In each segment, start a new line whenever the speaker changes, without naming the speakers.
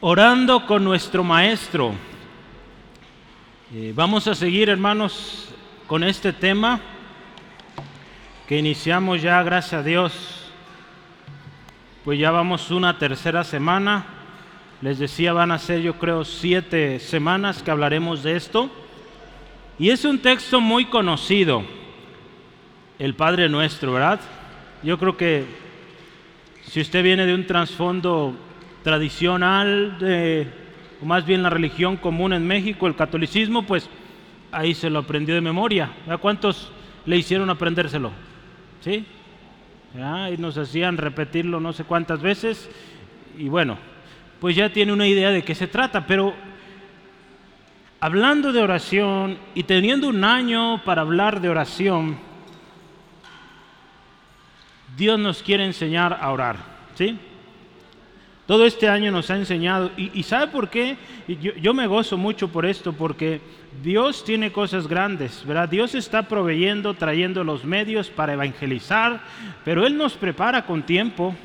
Orando con nuestro Maestro. Eh, vamos a seguir, hermanos, con este tema que iniciamos ya, gracias a Dios. Pues ya vamos una tercera semana. Les decía, van a ser yo creo siete semanas que hablaremos de esto. Y es un texto muy conocido, el Padre Nuestro, ¿verdad? Yo creo que si usted viene de un trasfondo tradicional, o más bien la religión común en México, el catolicismo, pues ahí se lo aprendió de memoria. ¿A cuántos le hicieron aprendérselo? ¿Sí? Y nos hacían repetirlo no sé cuántas veces. Y bueno, pues ya tiene una idea de qué se trata. Pero hablando de oración y teniendo un año para hablar de oración, Dios nos quiere enseñar a orar. ¿Sí? Todo este año nos ha enseñado, y, ¿sabe por qué? Yo, yo, me gozo mucho por esto, porque Dios tiene cosas grandes, ¿verdad? Dios está proveyendo, trayendo los medios para evangelizar, pero Él nos prepara con tiempo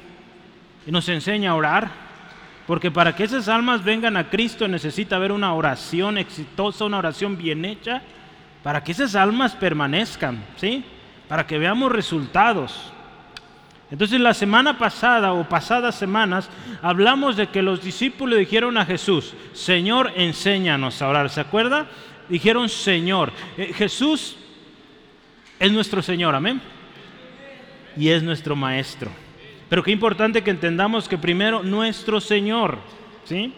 y nos enseña a orar, porque para que esas almas vengan a Cristo necesita haber una oración exitosa, una oración bien hecha, para que esas almas permanezcan, ¿sí? Para que veamos resultados. Entonces la semana pasada o pasadas semanas hablamos de que los discípulos dijeron a Jesús, Señor, enséñanos a orar. ¿Se acuerda? Dijeron, Señor. Eh, Jesús es nuestro Señor, amén. Y es nuestro Maestro. Pero qué importante que entendamos que primero nuestro Señor, ¿sí?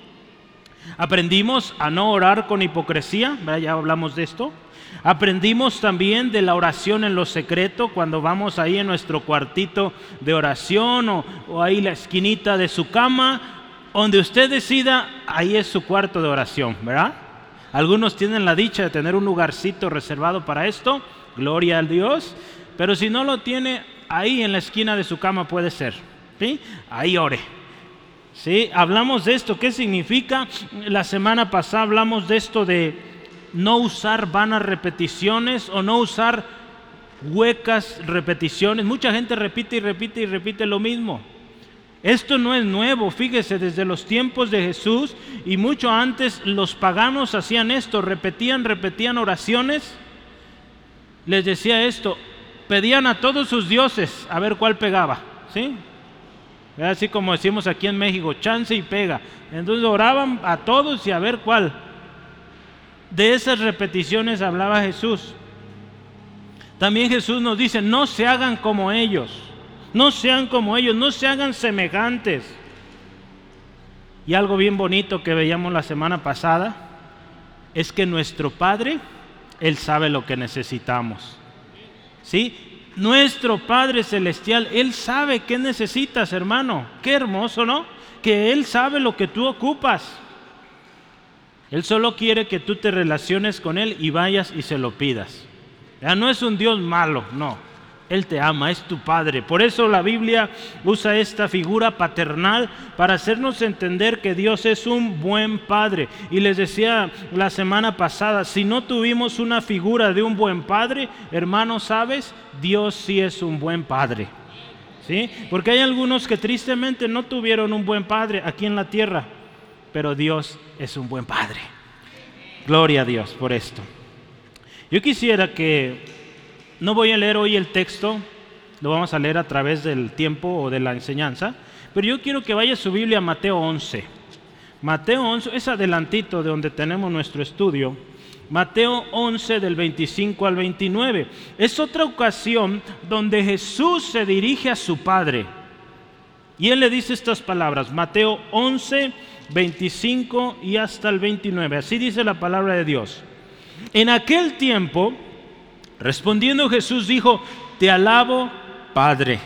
Aprendimos a no orar con hipocresía, ya hablamos de esto. Aprendimos también de la oración en lo secreto, cuando vamos ahí en nuestro cuartito de oración o, o ahí la esquinita de su cama, donde usted decida, ahí es su cuarto de oración, ¿verdad? Algunos tienen la dicha de tener un lugarcito reservado para esto, gloria al Dios, pero si no lo tiene, ahí en la esquina de su cama puede ser, ¿sí? Ahí ore. ¿Sí? Hablamos de esto, ¿qué significa? La semana pasada hablamos de esto de no usar vanas repeticiones o no usar huecas repeticiones. Mucha gente repite y repite y repite lo mismo. Esto no es nuevo, fíjese, desde los tiempos de Jesús y mucho antes los paganos hacían esto, repetían, repetían oraciones. Les decía esto, pedían a todos sus dioses a ver cuál pegaba, ¿sí? Así como decimos aquí en México, chance y pega. Entonces oraban a todos y a ver cuál. De esas repeticiones hablaba Jesús. También Jesús nos dice, no se hagan como ellos, no sean como ellos, no se hagan semejantes. Y algo bien bonito que veíamos la semana pasada es que nuestro Padre, Él sabe lo que necesitamos. ¿Sí? Nuestro Padre Celestial, Él sabe qué necesitas, hermano. Qué hermoso, ¿no? Que Él sabe lo que tú ocupas. Él solo quiere que tú te relaciones con Él y vayas y se lo pidas. Ya no es un Dios malo, no. Él te ama, es tu Padre. Por eso la Biblia usa esta figura paternal para hacernos entender que Dios es un buen Padre. Y les decía la semana pasada, si no tuvimos una figura de un buen Padre, hermano, ¿sabes? Dios sí es un buen Padre. ¿Sí? Porque hay algunos que tristemente no tuvieron un buen Padre aquí en la tierra pero Dios es un buen Padre. Gloria a Dios por esto. Yo quisiera que, no voy a leer hoy el texto, lo vamos a leer a través del tiempo o de la enseñanza, pero yo quiero que vaya a su Biblia a Mateo 11. Mateo 11 es adelantito de donde tenemos nuestro estudio. Mateo 11 del 25 al 29. Es otra ocasión donde Jesús se dirige a su Padre. Y él le dice estas palabras, Mateo 11 25 y hasta el 29. Así dice la palabra de Dios. En aquel tiempo, respondiendo Jesús dijo, te alabo, Padre,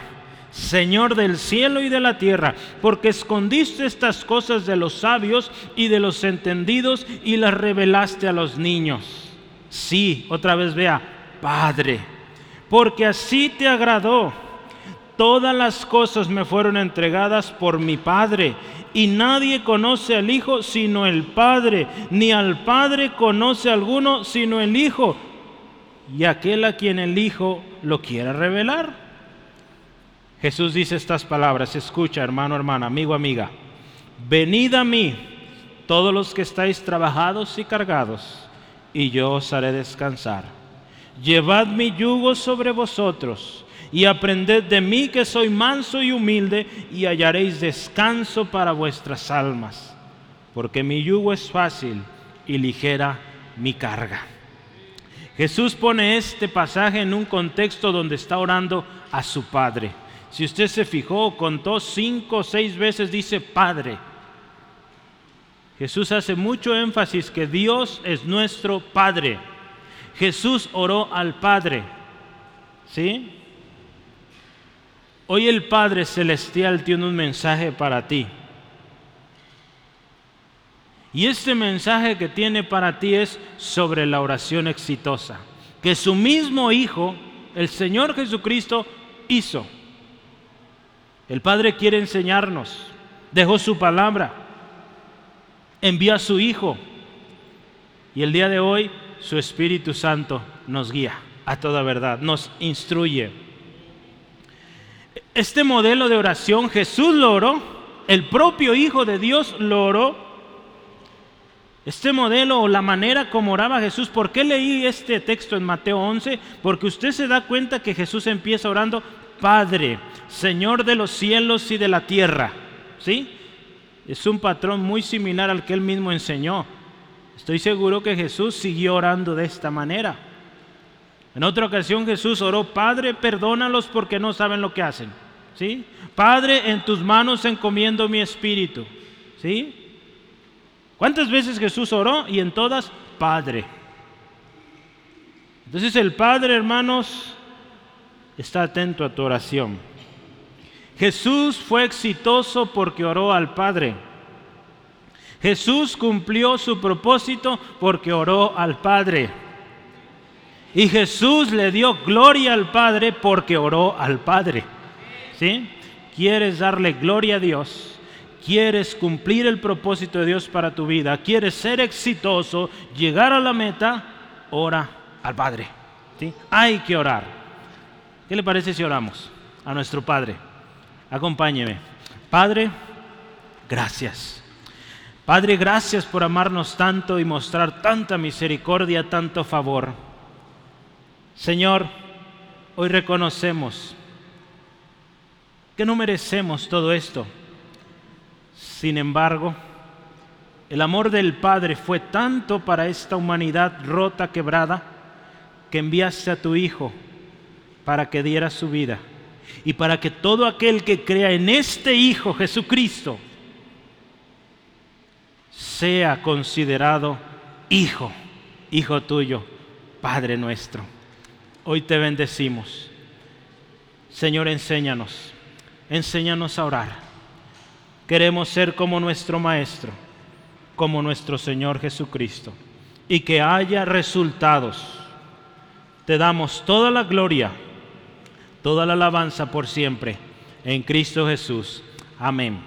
Señor del cielo y de la tierra, porque escondiste estas cosas de los sabios y de los entendidos y las revelaste a los niños. Sí, otra vez vea, Padre, porque así te agradó. Todas las cosas me fueron entregadas por mi Padre y nadie conoce al Hijo sino el Padre, ni al Padre conoce alguno sino el Hijo, y aquel a quien el Hijo lo quiera revelar. Jesús dice estas palabras, escucha hermano, hermana, amigo, amiga, venid a mí todos los que estáis trabajados y cargados, y yo os haré descansar. Llevad mi yugo sobre vosotros y aprended de mí que soy manso y humilde y hallaréis descanso para vuestras almas, porque mi yugo es fácil y ligera mi carga. Jesús pone este pasaje en un contexto donde está orando a su Padre. Si usted se fijó, contó cinco o seis veces, dice Padre. Jesús hace mucho énfasis que Dios es nuestro Padre. Jesús oró al Padre. ¿Sí? Hoy el Padre Celestial tiene un mensaje para ti. Y este mensaje que tiene para ti es sobre la oración exitosa, que su mismo Hijo, el Señor Jesucristo, hizo. El Padre quiere enseñarnos, dejó su palabra, envió a su Hijo y el día de hoy su Espíritu Santo nos guía a toda verdad, nos instruye. Este modelo de oración Jesús lo oró, el propio Hijo de Dios lo oró. Este modelo o la manera como oraba Jesús, ¿por qué leí este texto en Mateo 11? Porque usted se da cuenta que Jesús empieza orando, Padre, Señor de los cielos y de la tierra. ¿Sí? Es un patrón muy similar al que él mismo enseñó. Estoy seguro que Jesús siguió orando de esta manera. En otra ocasión Jesús oró, Padre, perdónalos porque no saben lo que hacen. ¿Sí? Padre, en tus manos encomiendo mi espíritu. ¿Sí? ¿Cuántas veces Jesús oró? Y en todas, Padre. Entonces el Padre, hermanos, está atento a tu oración. Jesús fue exitoso porque oró al Padre. Jesús cumplió su propósito porque oró al Padre. Y Jesús le dio gloria al Padre porque oró al Padre. ¿Sí? ¿Quieres darle gloria a Dios? ¿Quieres cumplir el propósito de Dios para tu vida? ¿Quieres ser exitoso, llegar a la meta? Ora al Padre. ¿Sí? Hay que orar. ¿Qué le parece si oramos a nuestro Padre? Acompáñeme. Padre, gracias. Padre, gracias por amarnos tanto y mostrar tanta misericordia, tanto favor. Señor, hoy reconocemos que no merecemos todo esto. Sin embargo, el amor del Padre fue tanto para esta humanidad rota, quebrada, que enviaste a tu Hijo para que diera su vida y para que todo aquel que crea en este Hijo Jesucristo sea considerado Hijo, Hijo tuyo, Padre nuestro. Hoy te bendecimos. Señor, enséñanos, enséñanos a orar. Queremos ser como nuestro Maestro, como nuestro Señor Jesucristo, y que haya resultados. Te damos toda la gloria, toda la alabanza por siempre, en Cristo Jesús. Amén.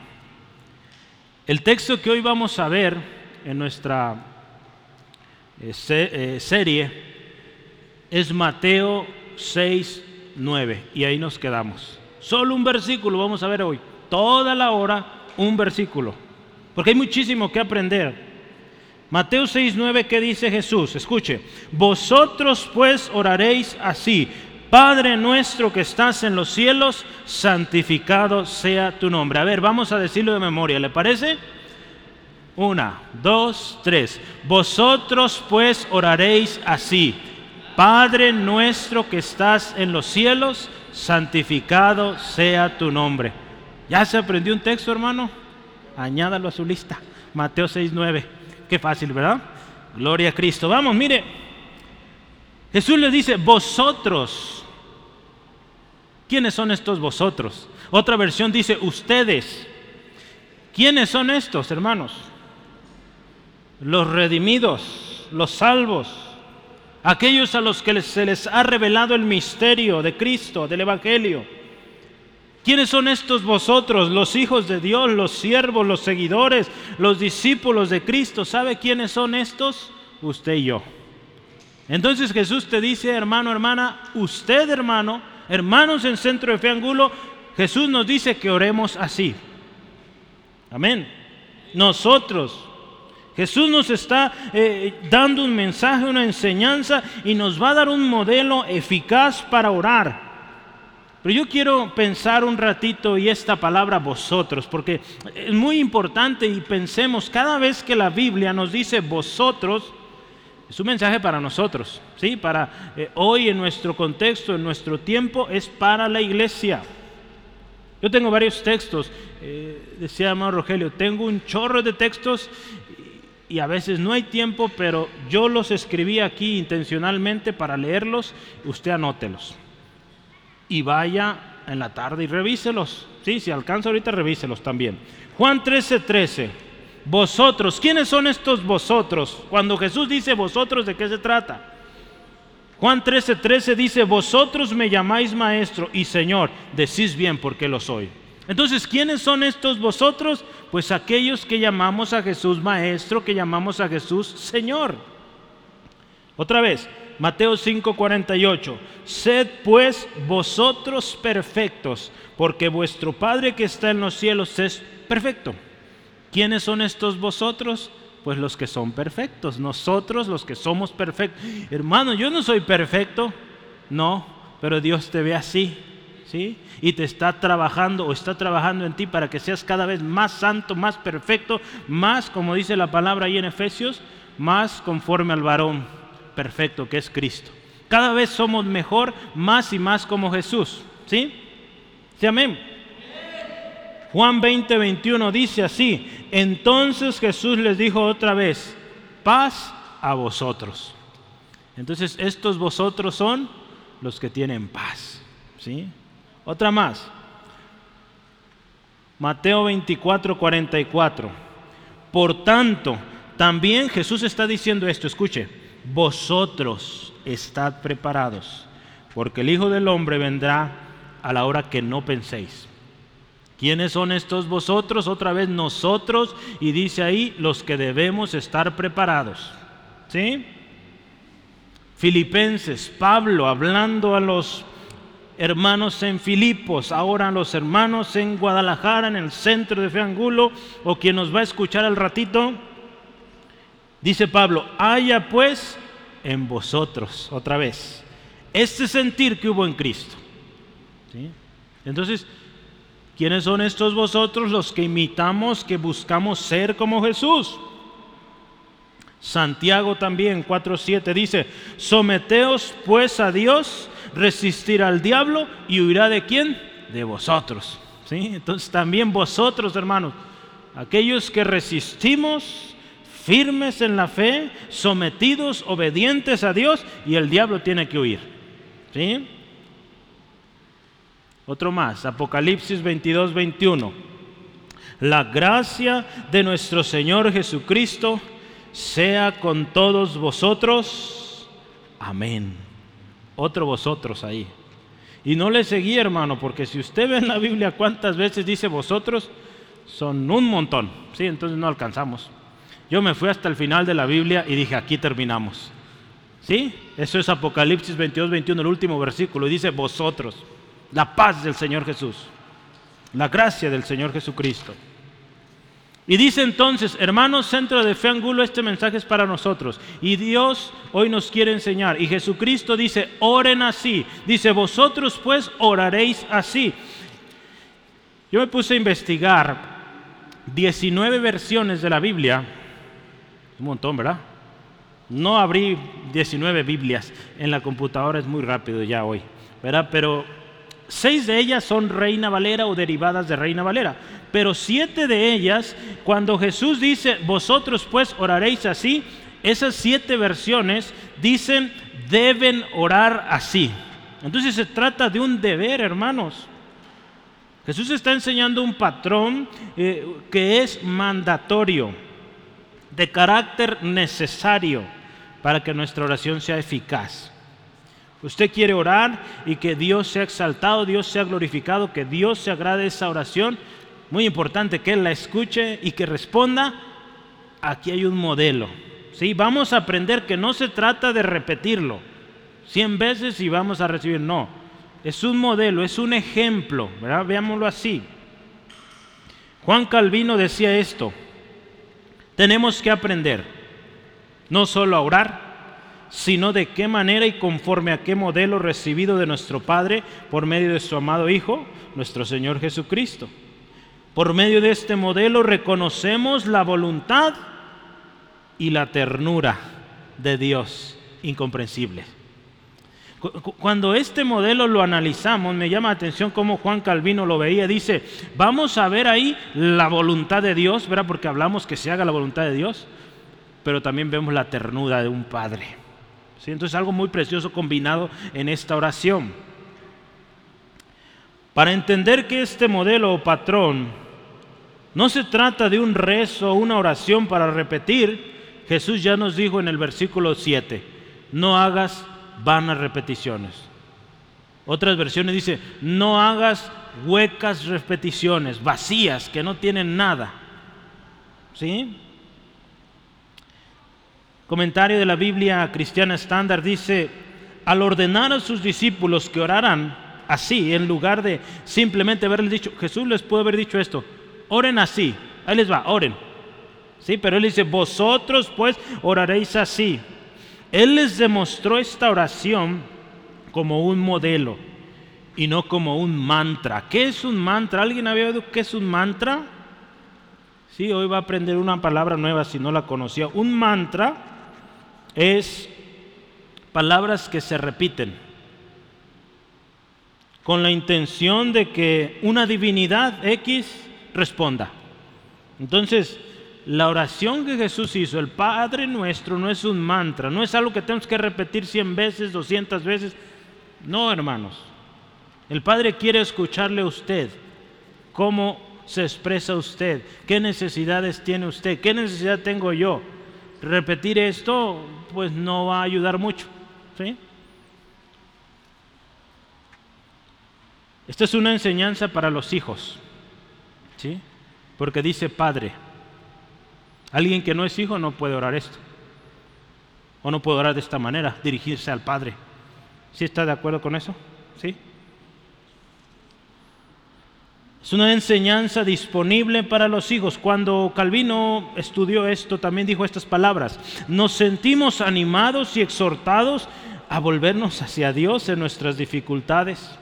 El texto que hoy vamos a ver en nuestra eh, eh, serie es Mateo 6, 9. Y ahí nos quedamos. Solo un versículo vamos a ver hoy. Toda la hora un versículo. Porque hay muchísimo que aprender. Mateo 6, 9, ¿qué dice Jesús? Escuche. Vosotros pues oraréis así. Padre nuestro que estás en los cielos, santificado sea tu nombre. A ver, vamos a decirlo de memoria, ¿le parece? Una, dos, tres. Vosotros pues oraréis así. Padre nuestro que estás en los cielos, santificado sea tu nombre. ¿Ya se aprendió un texto, hermano? Añádalo a su lista. Mateo 6:9. Qué fácil, ¿verdad? Gloria a Cristo. Vamos, mire. Jesús le dice, vosotros. ¿Quiénes son estos vosotros? Otra versión dice, ustedes. ¿Quiénes son estos, hermanos? Los redimidos, los salvos aquellos a los que se les ha revelado el misterio de Cristo, del Evangelio. ¿Quiénes son estos vosotros, los hijos de Dios, los siervos, los seguidores, los discípulos de Cristo? ¿Sabe quiénes son estos? Usted y yo. Entonces Jesús te dice, hermano, hermana, usted, hermano, hermanos en Centro de Fe Angulo, Jesús nos dice que oremos así. Amén. Nosotros Jesús nos está eh, dando un mensaje, una enseñanza y nos va a dar un modelo eficaz para orar. Pero yo quiero pensar un ratito y esta palabra vosotros, porque es muy importante y pensemos cada vez que la Biblia nos dice vosotros, es un mensaje para nosotros, ¿sí? Para eh, hoy en nuestro contexto, en nuestro tiempo, es para la iglesia. Yo tengo varios textos, eh, decía hermano Rogelio, tengo un chorro de textos y a veces no hay tiempo, pero yo los escribí aquí intencionalmente para leerlos, usted anótelos. Y vaya en la tarde y revíselos. Sí, si alcanza ahorita, revíselos también. Juan 13, 13. Vosotros, ¿quiénes son estos vosotros? Cuando Jesús dice vosotros, ¿de qué se trata? Juan 13, 13 dice, vosotros me llamáis maestro y Señor, decís bien porque lo soy. Entonces, ¿quiénes son estos vosotros? Pues aquellos que llamamos a Jesús maestro, que llamamos a Jesús Señor. Otra vez, Mateo 5:48, sed pues vosotros perfectos, porque vuestro Padre que está en los cielos es perfecto. ¿Quiénes son estos vosotros? Pues los que son perfectos, nosotros los que somos perfectos. Hermano, yo no soy perfecto, no, pero Dios te ve así, Y te está trabajando o está trabajando en ti para que seas cada vez más santo, más perfecto, más, como dice la palabra ahí en Efesios, más conforme al varón perfecto que es Cristo. Cada vez somos mejor, más y más como Jesús, ¿sí? ¿Sí, amén? Juan 20, 21 dice así, entonces Jesús les dijo otra vez, paz a vosotros. Entonces estos vosotros son los que tienen paz. ¿sí? Otra más. Mateo 24, 44. Por tanto, también Jesús está diciendo esto, escuche, vosotros estad preparados, porque el Hijo del Hombre vendrá a la hora que no penséis. ¿Quiénes son estos vosotros? Otra vez nosotros y dice ahí los que debemos estar preparados. ¿Sí? Filipenses, Pablo hablando a los hermanos en Filipos, ahora los hermanos en Guadalajara, en el centro de Feangulo, o quien nos va a escuchar al ratito, dice Pablo, haya pues en vosotros, otra vez, este sentir que hubo en Cristo. ¿Sí? Entonces, ¿Quiénes son estos vosotros los que imitamos, que buscamos ser como Jesús? Santiago también 4.7 dice, someteos pues a Dios, resistir al diablo y huirá de quién? De vosotros. ¿Sí? Entonces también vosotros, hermanos, aquellos que resistimos, firmes en la fe, sometidos, obedientes a Dios, y el diablo tiene que huir. ¿Sí? Otro más, Apocalipsis 22, 21. La gracia de nuestro Señor Jesucristo sea con todos vosotros. Amén. Otro vosotros ahí. Y no le seguí, hermano, porque si usted ve en la Biblia cuántas veces dice vosotros, son un montón. Sí, entonces no alcanzamos. Yo me fui hasta el final de la Biblia y dije, aquí terminamos. ¿Sí? Eso es Apocalipsis 22, 21, el último versículo. Y dice, vosotros la paz del Señor Jesús, la gracia del Señor Jesucristo. Y dice entonces, hermanos, centro de fe angulo, este mensaje es para nosotros. Y Dios hoy nos quiere enseñar. Y Jesucristo dice, oren así. Dice, vosotros pues oraréis así. Yo me puse a investigar 19 versiones de la Biblia. Un montón, ¿verdad? No abrí 19 Biblias en la computadora, es muy rápido ya hoy, ¿verdad? Pero Seis de ellas son Reina Valera o derivadas de Reina Valera. Pero siete de ellas, cuando Jesús dice, vosotros pues oraréis así, esas siete versiones dicen, deben orar así. Entonces se trata de un deber, hermanos. Jesús está enseñando un patrón eh, que es mandatorio, de carácter necesario, para que nuestra oración sea eficaz. Usted quiere orar y que Dios sea exaltado, Dios sea glorificado, que Dios se agrade esa oración. Muy importante que Él la escuche y que responda. Aquí hay un modelo. ¿sí? Vamos a aprender que no se trata de repetirlo cien veces y vamos a recibir. No, es un modelo, es un ejemplo. ¿verdad? Veámoslo así. Juan Calvino decía esto. tenemos que aprender no solo a orar, sino de qué manera y conforme a qué modelo recibido de nuestro Padre por medio de su amado Hijo, nuestro Señor Jesucristo. Por medio de este modelo reconocemos la voluntad y la ternura de Dios incomprensible. Cuando este modelo lo analizamos, me llama la atención cómo Juan Calvino lo veía. Dice, vamos a ver ahí la voluntad de Dios, ¿verdad? Porque hablamos que se haga la voluntad de Dios, pero también vemos la ternura de un padre. ¿Sí? Entonces algo muy precioso combinado en esta oración. Para entender que este modelo o patrón no se trata de un rezo o una oración para repetir, Jesús ya nos dijo en el versículo 7, no hagas vanas repeticiones. Otras versiones dice, no hagas huecas repeticiones, vacías, que no tienen nada. ¿Sí? Comentario de la Biblia Cristiana Estándar dice, al ordenar a sus discípulos que oraran así, en lugar de simplemente haberles dicho, Jesús les puede haber dicho esto, oren así, ahí les va, oren. Sí, pero él dice, vosotros pues oraréis así. Él les demostró esta oración como un modelo y no como un mantra. ¿Qué es un mantra? ¿Alguien había oído qué es un mantra? Sí, hoy va a aprender una palabra nueva si no la conocía. Un mantra es palabras que se repiten con la intención de que una divinidad X responda. Entonces, la oración que Jesús hizo, el Padre nuestro, no es un mantra, no es algo que tenemos que repetir 100 veces, 200 veces. No, hermanos. El Padre quiere escucharle a usted, cómo se expresa usted, qué necesidades tiene usted, qué necesidad tengo yo. Repetir esto, pues no va a ayudar mucho. ¿sí? Esta es una enseñanza para los hijos, ¿sí? porque dice Padre. Alguien que no es hijo no puede orar esto. O no puede orar de esta manera, dirigirse al Padre. ¿Sí está de acuerdo con eso? ¿Sí? Es una enseñanza disponible para los hijos. Cuando Calvino estudió esto, también dijo estas palabras. Nos sentimos animados y exhortados a volvernos hacia Dios en nuestras dificultades,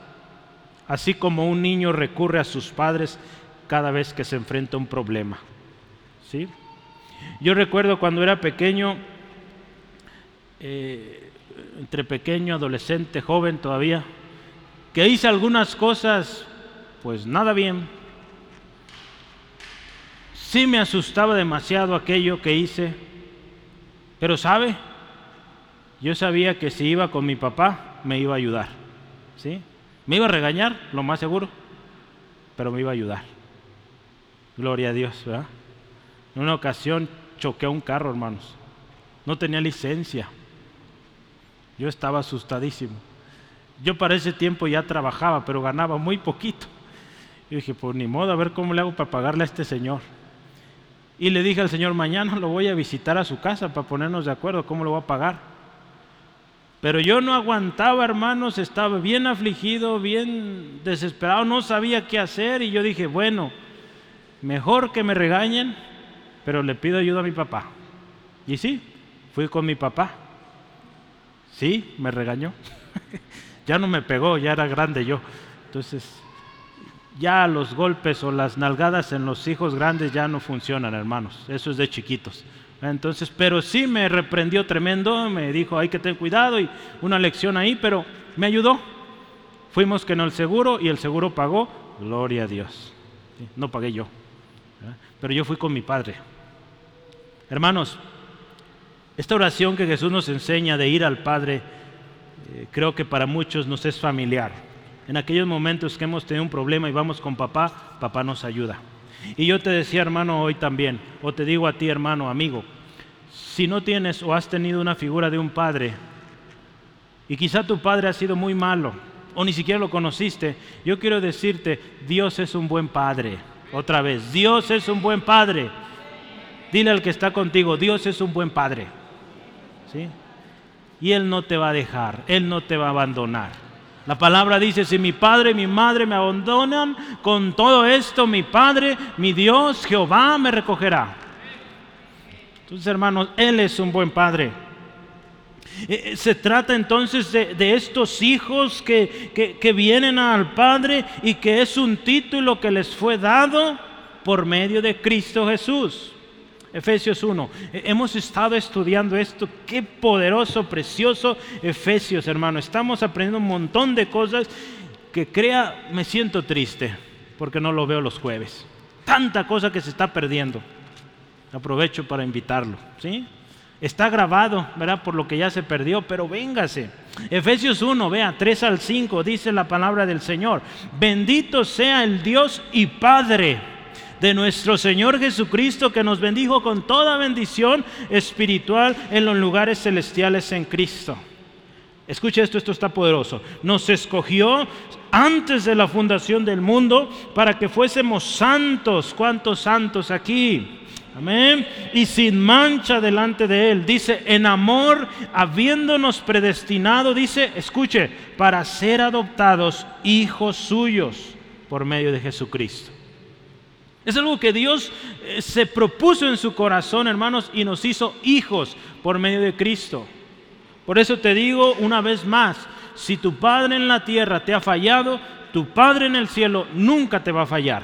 así como un niño recurre a sus padres cada vez que se enfrenta a un problema. ¿Sí? Yo recuerdo cuando era pequeño, eh, entre pequeño, adolescente, joven todavía, que hice algunas cosas, pues nada bien. Sí me asustaba demasiado aquello que hice, pero sabe, yo sabía que si iba con mi papá, me iba a ayudar. ¿sí? Me iba a regañar, lo más seguro, pero me iba a ayudar. Gloria a Dios, ¿verdad? En una ocasión choqué a un carro, hermanos. No tenía licencia. Yo estaba asustadísimo. Yo para ese tiempo ya trabajaba, pero ganaba muy poquito. Y dije, pues ni modo, a ver cómo le hago para pagarle a este señor. Y le dije al señor, mañana lo voy a visitar a su casa para ponernos de acuerdo cómo lo voy a pagar. Pero yo no aguantaba, hermanos, estaba bien afligido, bien desesperado, no sabía qué hacer y yo dije, bueno, mejor que me regañen pero le pido ayuda a mi papá. Y sí, fui con mi papá. Sí, me regañó. ya no me pegó, ya era grande yo. Entonces, ya los golpes o las nalgadas en los hijos grandes ya no funcionan, hermanos. Eso es de chiquitos. Entonces, pero sí me reprendió tremendo, me dijo hay que tener cuidado y una lección ahí, pero me ayudó. Fuimos que no el seguro y el seguro pagó, gloria a Dios. No pagué yo, pero yo fui con mi padre. Hermanos, esta oración que Jesús nos enseña de ir al Padre, eh, creo que para muchos nos es familiar. En aquellos momentos que hemos tenido un problema y vamos con papá, papá nos ayuda. Y yo te decía, hermano, hoy también, o te digo a ti, hermano, amigo, si no tienes o has tenido una figura de un padre, y quizá tu padre ha sido muy malo, o ni siquiera lo conociste, yo quiero decirte, Dios es un buen padre. Otra vez, Dios es un buen padre. Dile al que está contigo, Dios es un buen padre. ¿Sí? Y Él no te va a dejar, Él no te va a abandonar. La palabra dice, si mi padre y mi madre me abandonan, con todo esto mi Padre, mi Dios, Jehová me recogerá. Entonces, hermanos, Él es un buen Padre. Eh, eh, se trata entonces de, estos hijos que, que, vienen al Padre y que es un título que les fue dado por medio de Cristo Jesús. Efesios 1. Eh, hemos estado estudiando esto. Qué poderoso, precioso Efesios, hermano. Estamos aprendiendo un montón de cosas que crea, me siento triste porque no lo veo los jueves. Tanta cosa que se está perdiendo. Aprovecho para invitarlo, ¿sí? Está grabado, ¿verdad? Por lo que ya se perdió, pero véngase. Efesios 1, vea, 3 al 5, dice la palabra del Señor. Bendito sea el Dios y Padre de nuestro Señor Jesucristo, que nos bendijo con toda bendición espiritual en los lugares celestiales en Cristo. Escuche esto, esto está poderoso. Nos escogió antes de la fundación del mundo para que fuésemos santos. ¿Cuántos santos aquí? Amén. Y sin mancha delante de Él. Dice, en amor, habiéndonos predestinado, dice, escuche, para ser adoptados hijos suyos por medio de Jesucristo. Es algo que Dios eh, se propuso en su corazón, hermanos, y nos hizo hijos por medio de Cristo. Por eso te digo una vez más, si tu Padre en la tierra te ha fallado, tu Padre en el cielo nunca te va a fallar.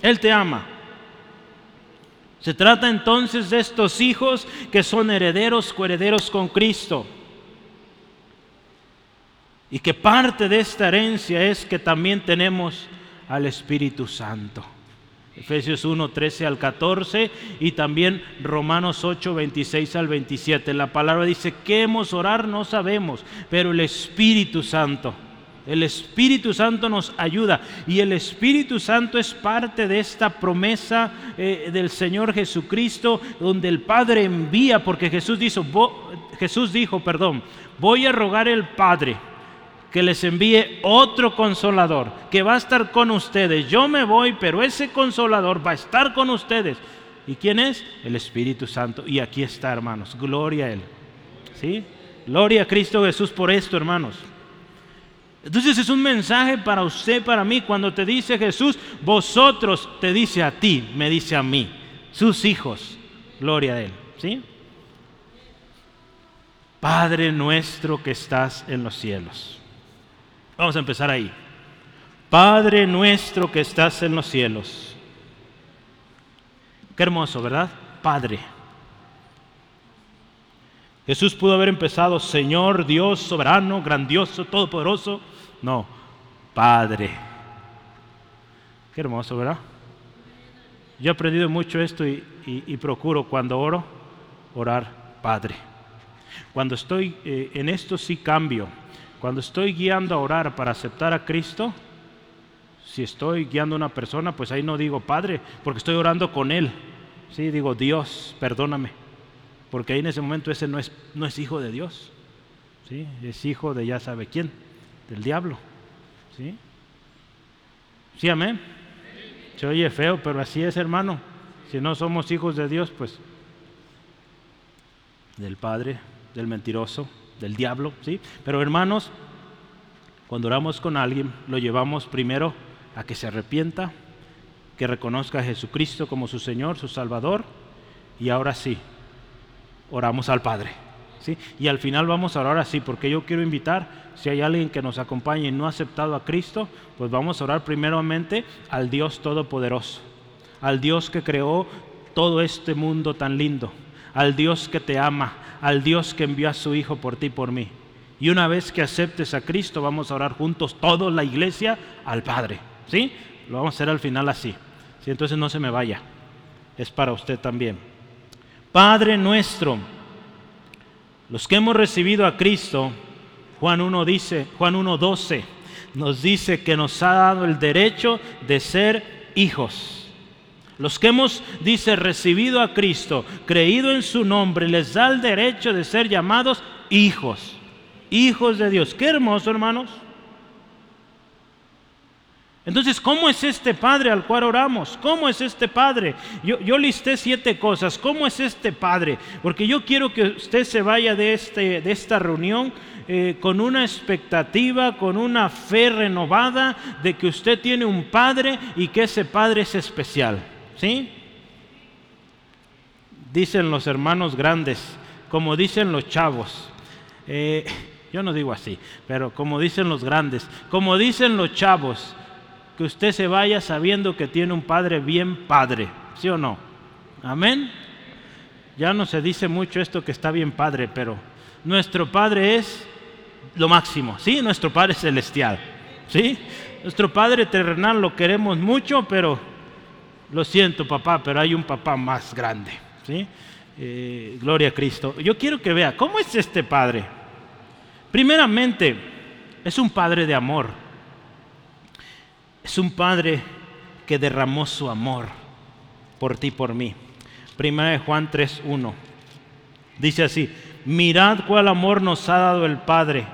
Él te ama. Se trata entonces de estos hijos que son herederos, coherederos con Cristo. Y que parte de esta herencia es que también tenemos al Espíritu Santo. Efesios 1, 13 al 14 y también Romanos 8, 26 al 27. La palabra dice, ¿qué hemos orar? No sabemos, pero el Espíritu Santo el Espíritu Santo nos ayuda y el Espíritu Santo es parte de esta promesa eh, del Señor Jesucristo donde el Padre envía, porque Jesús dijo, Jesús dijo, perdón, voy a rogar al Padre que les envíe otro consolador que va a estar con ustedes. Yo me voy, pero ese consolador va a estar con ustedes. ¿Y quién es? El Espíritu Santo. Y aquí está, hermanos. Gloria a Él. ¿Sí? Gloria a Cristo Jesús por esto, hermanos. Entonces es un mensaje para usted, para mí, cuando te dice Jesús, vosotros te dice a ti, me dice a mí, sus hijos, gloria a Él. ¿Sí? Padre nuestro que estás en los cielos. Vamos a empezar ahí. Padre nuestro que estás en los cielos. Qué hermoso, ¿verdad? Padre. Jesús pudo haber empezado, Señor, Dios, soberano, grandioso, todopoderoso. No, Padre. Qué hermoso, ¿verdad? Yo he aprendido mucho esto y, procuro cuando oro, orar Padre. Cuando estoy eh, en esto sí cambio. Cuando estoy guiando a orar para aceptar a Cristo, si estoy guiando a una persona, pues ahí no digo Padre, porque estoy orando con Él. Sí, digo Dios, perdóname. Porque ahí en ese momento ese no es, no es hijo de Dios. ¿sí? Es hijo de ya sabe quién del diablo. ¿Sí? ¿Sí, amén? Se oye feo, pero así es, hermano. Si no somos hijos de Dios, pues del Padre, del mentiroso, del diablo, ¿sí? Pero hermanos, cuando oramos con alguien, lo llevamos primero a que se arrepienta, que reconozca a Jesucristo como su Señor, su Salvador, y ahora sí, oramos al Padre. ¿sí? Y al final vamos a orar así, porque yo quiero invitar, si hay alguien que nos acompañe y no ha aceptado a Cristo, pues vamos a orar primeramente al Dios Todopoderoso, al Dios que creó todo este mundo tan lindo, al Dios que te ama, al Dios que envió a su Hijo por ti y por mí. Y una vez que aceptes a Cristo, vamos a orar juntos, toda la iglesia, al Padre. ¿Sí? Lo vamos a hacer al final así. ¿Sí? Entonces no se me vaya. Es para usted también. Padre nuestro, los que hemos recibido a Cristo, Juan 1 dice, Juan 1:12 nos dice que nos ha dado el derecho de ser hijos. Los que hemos, dice, recibido a Cristo, creído en su nombre, les da el derecho de ser llamados hijos, hijos de Dios. Qué hermoso, hermanos. Entonces, ¿cómo es este Padre al cual oramos? ¿Cómo es este Padre? Yo, yo, listé siete cosas. ¿Cómo es este Padre? Porque yo quiero que usted se vaya de, este, de esta reunión eh, con una expectativa, con una fe renovada de que usted tiene un Padre y que ese Padre es especial. ¿Sí? dicen los hermanos grandes, como dicen los chavos. Eh, yo no digo así, pero como dicen los grandes, como dicen los chavos, que usted se vaya sabiendo que tiene un padre bien padre, ¿sí o no? Amén. Ya no se dice mucho esto que está bien padre, pero nuestro padre es lo máximo, ¿sí? Nuestro padre celestial, ¿sí? Nuestro padre terrenal lo queremos mucho, pero lo siento papá, pero hay un papá más grande, ¿sí? Eh, gloria a Cristo. Yo quiero que vea, ¿cómo es este padre? Primeramente, es un padre de amor. Es un padre que derramó su amor por ti por mí. Primera de Juan 3.1. Dice así, mirad cuál amor nos ha dado el Padre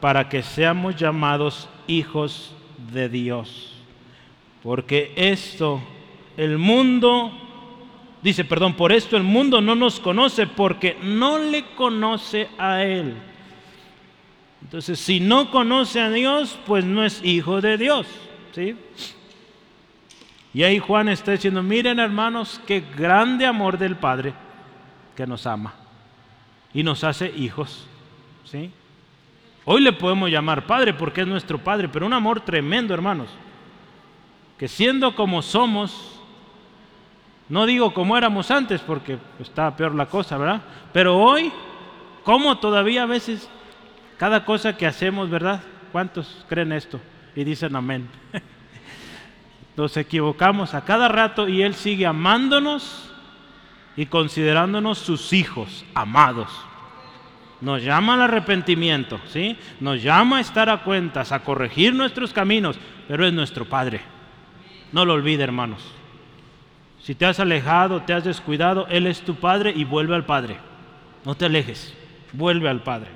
para que seamos llamados hijos de Dios. Porque esto, el mundo, dice, perdón, por esto el mundo no nos conoce porque no le conoce a Él. Entonces, si no conoce a Dios, pues no es hijo de Dios. ¿sí? Y ahí Juan está diciendo, miren hermanos, qué grande amor del Padre que nos ama y nos hace hijos. ¿sí? Hoy le podemos llamar Padre porque es nuestro Padre, pero un amor tremendo, hermanos. Que siendo como somos, no digo como éramos antes porque estaba peor la cosa, ¿verdad? Pero hoy, como todavía a veces cada cosa que hacemos, ¿verdad? ¿Cuántos creen esto? Y dicen amén. Nos equivocamos a cada rato y Él sigue amándonos y considerándonos sus hijos, amados. Nos llama al arrepentimiento, ¿sí? Nos llama a estar a cuentas, a corregir nuestros caminos, pero es nuestro Padre. No lo olvide, hermanos. Si te has alejado, te has descuidado, Él es tu Padre y vuelve al Padre. No te alejes, vuelve al Padre.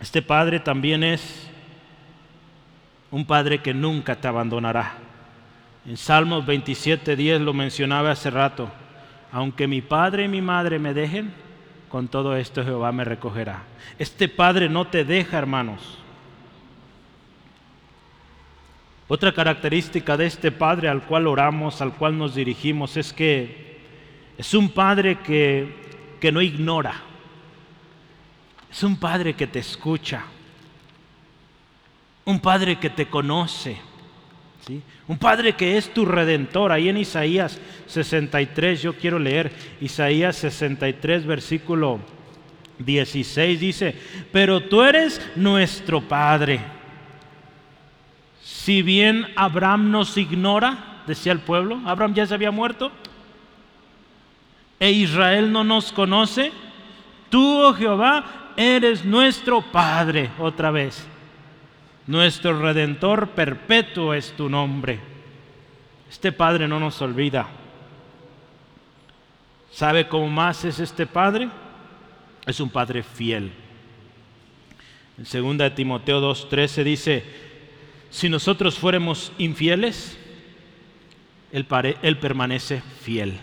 Este Padre también es un Padre que nunca te abandonará. En Salmos 27, 10 lo mencionaba hace rato. Aunque mi padre y mi madre me dejen, con todo esto Jehová me recogerá. Este Padre no te deja, hermanos. Otra característica de este Padre al cual oramos, al cual nos dirigimos, es que es un Padre que, que no ignora. Es un Padre que te escucha. Un Padre que te conoce. ¿sí? Un Padre que es tu redentor. Ahí en Isaías 63, yo quiero leer Isaías 63, versículo 16, dice, pero tú eres nuestro Padre. Si bien Abraham nos ignora, decía el pueblo, Abraham ya se había muerto, e Israel no nos conoce, tú, oh Jehová, eres nuestro Padre otra vez. Nuestro Redentor perpetuo es tu nombre. Este Padre no nos olvida. ¿Sabe cómo más es este Padre? Es un Padre fiel. En 2 Timoteo 2.13 dice, si nosotros fuéramos infieles, él, él permanece fiel.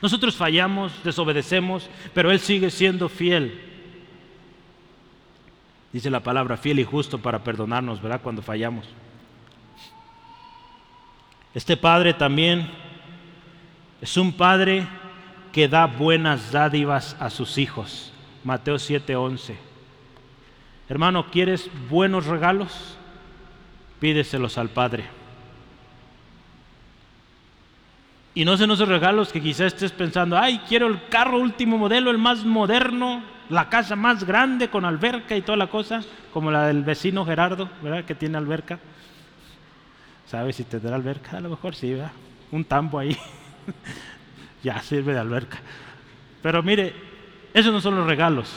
Nosotros fallamos, desobedecemos, pero Él sigue siendo fiel. Dice la palabra fiel y justo para perdonarnos, ¿verdad? Cuando fallamos. Este Padre también es un Padre que da buenas dádivas a sus hijos. Mateo 7:11. Hermano, ¿quieres buenos regalos? Pídeselos al Padre. Y no sean esos regalos que quizás estés pensando, ay, quiero el carro último modelo, el más moderno, la casa más grande con alberca y toda la cosa, como la del vecino Gerardo, ¿verdad? Que tiene alberca. ¿Sabes si tendrá alberca? A lo mejor sí, ¿verdad? Un tambo ahí. ya sirve de alberca. Pero mire, esos no son los regalos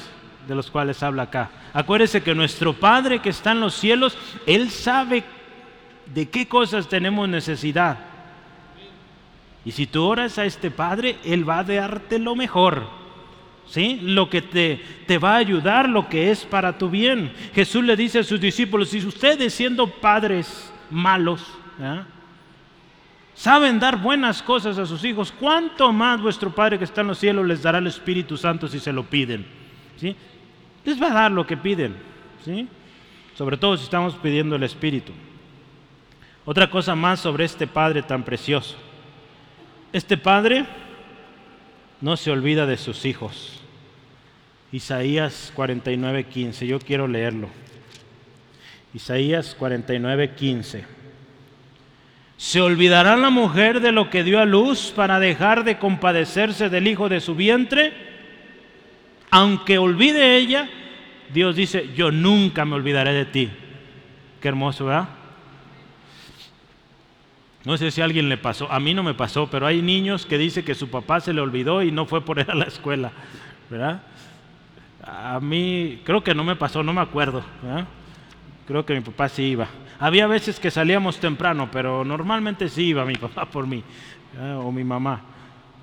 de los cuales habla acá. Acuérdese que nuestro Padre que está en los cielos, Él sabe de qué cosas tenemos necesidad. Y si tú oras a este Padre, Él va a darte lo mejor. ¿sí? Lo que te, te va a ayudar, lo que es para tu bien. Jesús le dice a sus discípulos, si ustedes siendo padres malos, saben dar buenas cosas a sus hijos, ¿cuánto más vuestro Padre que está en los cielos les dará el Espíritu Santo si se lo piden? ¿Sí? Les va a dar lo que piden, ¿sí? Sobre todo si estamos pidiendo el Espíritu. Otra cosa más sobre este Padre tan precioso. Este Padre no se olvida de sus hijos. Isaías 49:15, yo quiero leerlo. Isaías 49:15. ¿Se olvidará la mujer de lo que dio a luz para dejar de compadecerse del hijo de su vientre? Aunque olvide ella, Dios dice, yo nunca me olvidaré de ti. Qué hermoso, ¿verdad? No sé si a alguien le pasó, a mí no me pasó, pero hay niños que dicen que su papá se le olvidó y no fue por él a la escuela, ¿verdad? A mí creo que no me pasó, no me acuerdo, Creo que mi papá sí iba. Había veces que salíamos temprano, pero normalmente sí iba mi papá por mí, o mi mamá.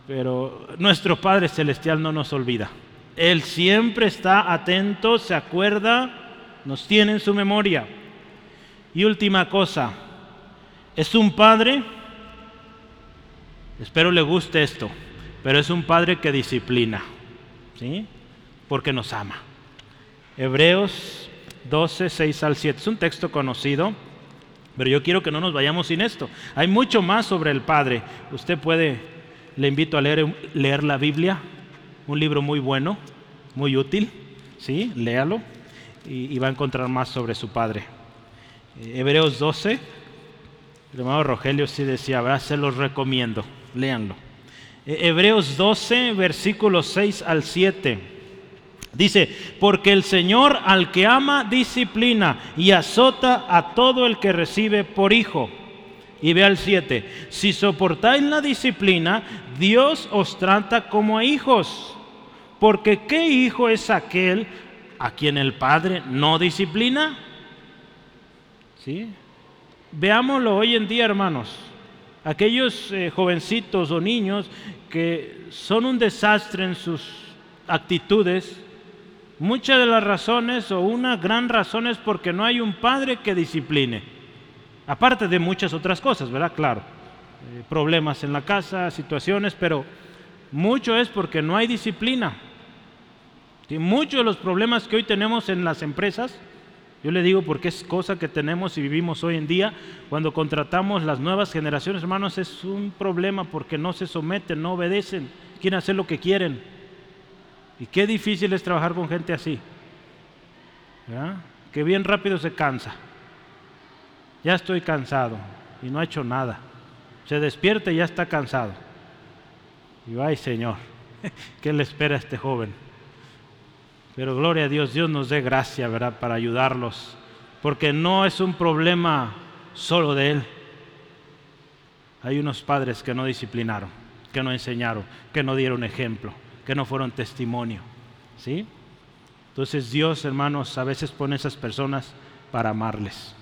Pero nuestro Padre Celestial no nos olvida. Él siempre está atento, se acuerda, nos tiene en su memoria. Y última cosa, es un padre, espero le guste esto, pero es un padre que disciplina, ¿sí? Porque nos ama. Hebreos 12, 6 al 7. Es un texto conocido, pero yo quiero que no nos vayamos sin esto. Hay mucho más sobre el Padre. Usted puede, le invito a leer, leer la Biblia, un libro muy bueno, muy útil, ¿sí? Léalo y, va a encontrar más sobre su Padre. Hebreos 12, el hermano Rogelio sí decía, se los recomiendo, léanlo. E, Hebreos 12, versículos 6 al 7. Dice, porque el Señor al que ama disciplina y azota a todo el que recibe por hijo. Y ve al 7, si soportáis la disciplina, Dios os trata como a hijos. Porque ¿qué hijo es aquel a quien el Padre no disciplina? ¿Sí? Veámoslo hoy en día, hermanos. Aquellos eh, jovencitos o niños que son un desastre en sus actitudes, muchas de las razones o una gran razón es porque no hay un padre que discipline. Aparte de muchas otras cosas, ¿verdad? Claro. Eh, problemas en la casa, situaciones, pero mucho es porque no hay disciplina. Muchos de los problemas que hoy tenemos en las empresas yo le digo porque es cosa que tenemos y vivimos hoy en día. Cuando contratamos las nuevas generaciones, hermanos, es un problema porque no se someten, no obedecen, quieren hacer lo que quieren. Y qué difícil es trabajar con gente así. Que bien rápido se cansa. Ya estoy cansado y no ha hecho nada. Se despierta y ya está cansado. Y ay Señor, ¿qué le espera a este joven? Pero gloria a Dios, Dios nos dé gracia, ¿verdad?, para ayudarlos, porque no es un problema solo de Él. Hay unos padres que no disciplinaron, que no enseñaron, que no dieron ejemplo, que no fueron testimonio, ¿sí? Entonces Dios, hermanos, a veces pone esas personas para amarles,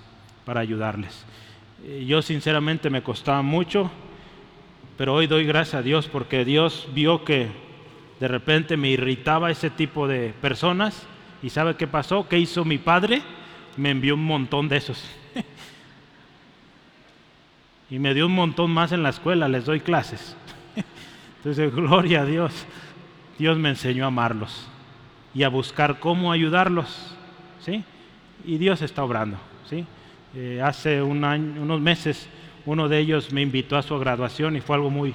para ayudarles. Yo sinceramente me costaba mucho, pero hoy doy gracias a Dios porque Dios vio que de repente me irritaba ese tipo de personas. ¿Y sabe qué pasó? ¿Qué hizo mi padre? Me envió un montón de esos. y me dio un montón más en la escuela, les doy clases. Entonces, gloria a Dios. Dios me enseñó a amarlos y a buscar cómo ayudarlos. ¿sí? Y Dios está obrando. ¿sí? Eh, hace unos meses uno de ellos me invitó a su graduación y fue algo muy,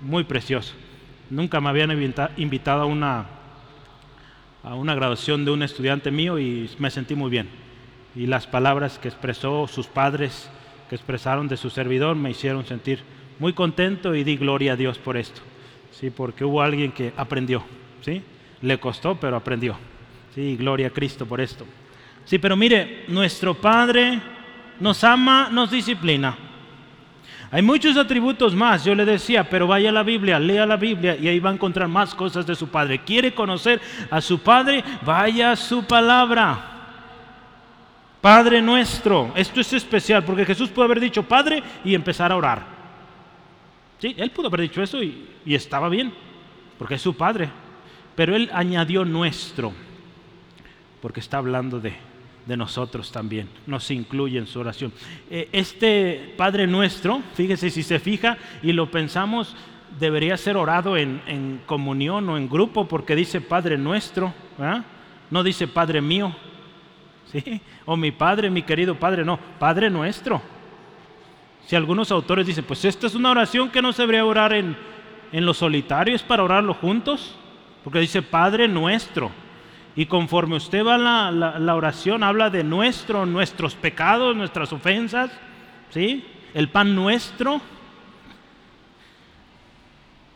muy precioso. Nunca me habían invitado a una, a una graduación de un estudiante mío y me sentí muy bien. Y las palabras que expresó sus padres, que expresaron de su servidor, me hicieron sentir muy contento y di gloria a Dios por esto. Sí, porque hubo alguien que aprendió, ¿sí? Le costó, pero aprendió. Sí, gloria a Cristo por esto. Sí, pero mire, nuestro Padre nos ama, nos disciplina. Hay muchos atributos más, yo le decía, pero vaya a la Biblia, lea la Biblia y ahí va a encontrar más cosas de su Padre. ¿Quiere conocer a su Padre? Vaya a su palabra. Padre nuestro, esto es especial porque Jesús pudo haber dicho Padre y empezar a orar. Sí, él pudo haber dicho eso y, y estaba bien, porque es su Padre. Pero él añadió nuestro, porque está hablando de de nosotros también, nos incluye en su oración. Eh, este Padre nuestro, fíjese si se fija y lo pensamos, debería ser orado en, comunión o en grupo porque dice Padre nuestro, no dice Padre mío, ¿sí? o mi Padre, mi querido Padre, no, Padre nuestro. Si algunos autores dicen, pues esta es una oración que no se debería orar en, en lo solitario, es para orarlo juntos, porque dice Padre nuestro. Y conforme usted va a la, la, oración, habla de nuestro, nuestros pecados, nuestras ofensas, ¿sí? El pan nuestro.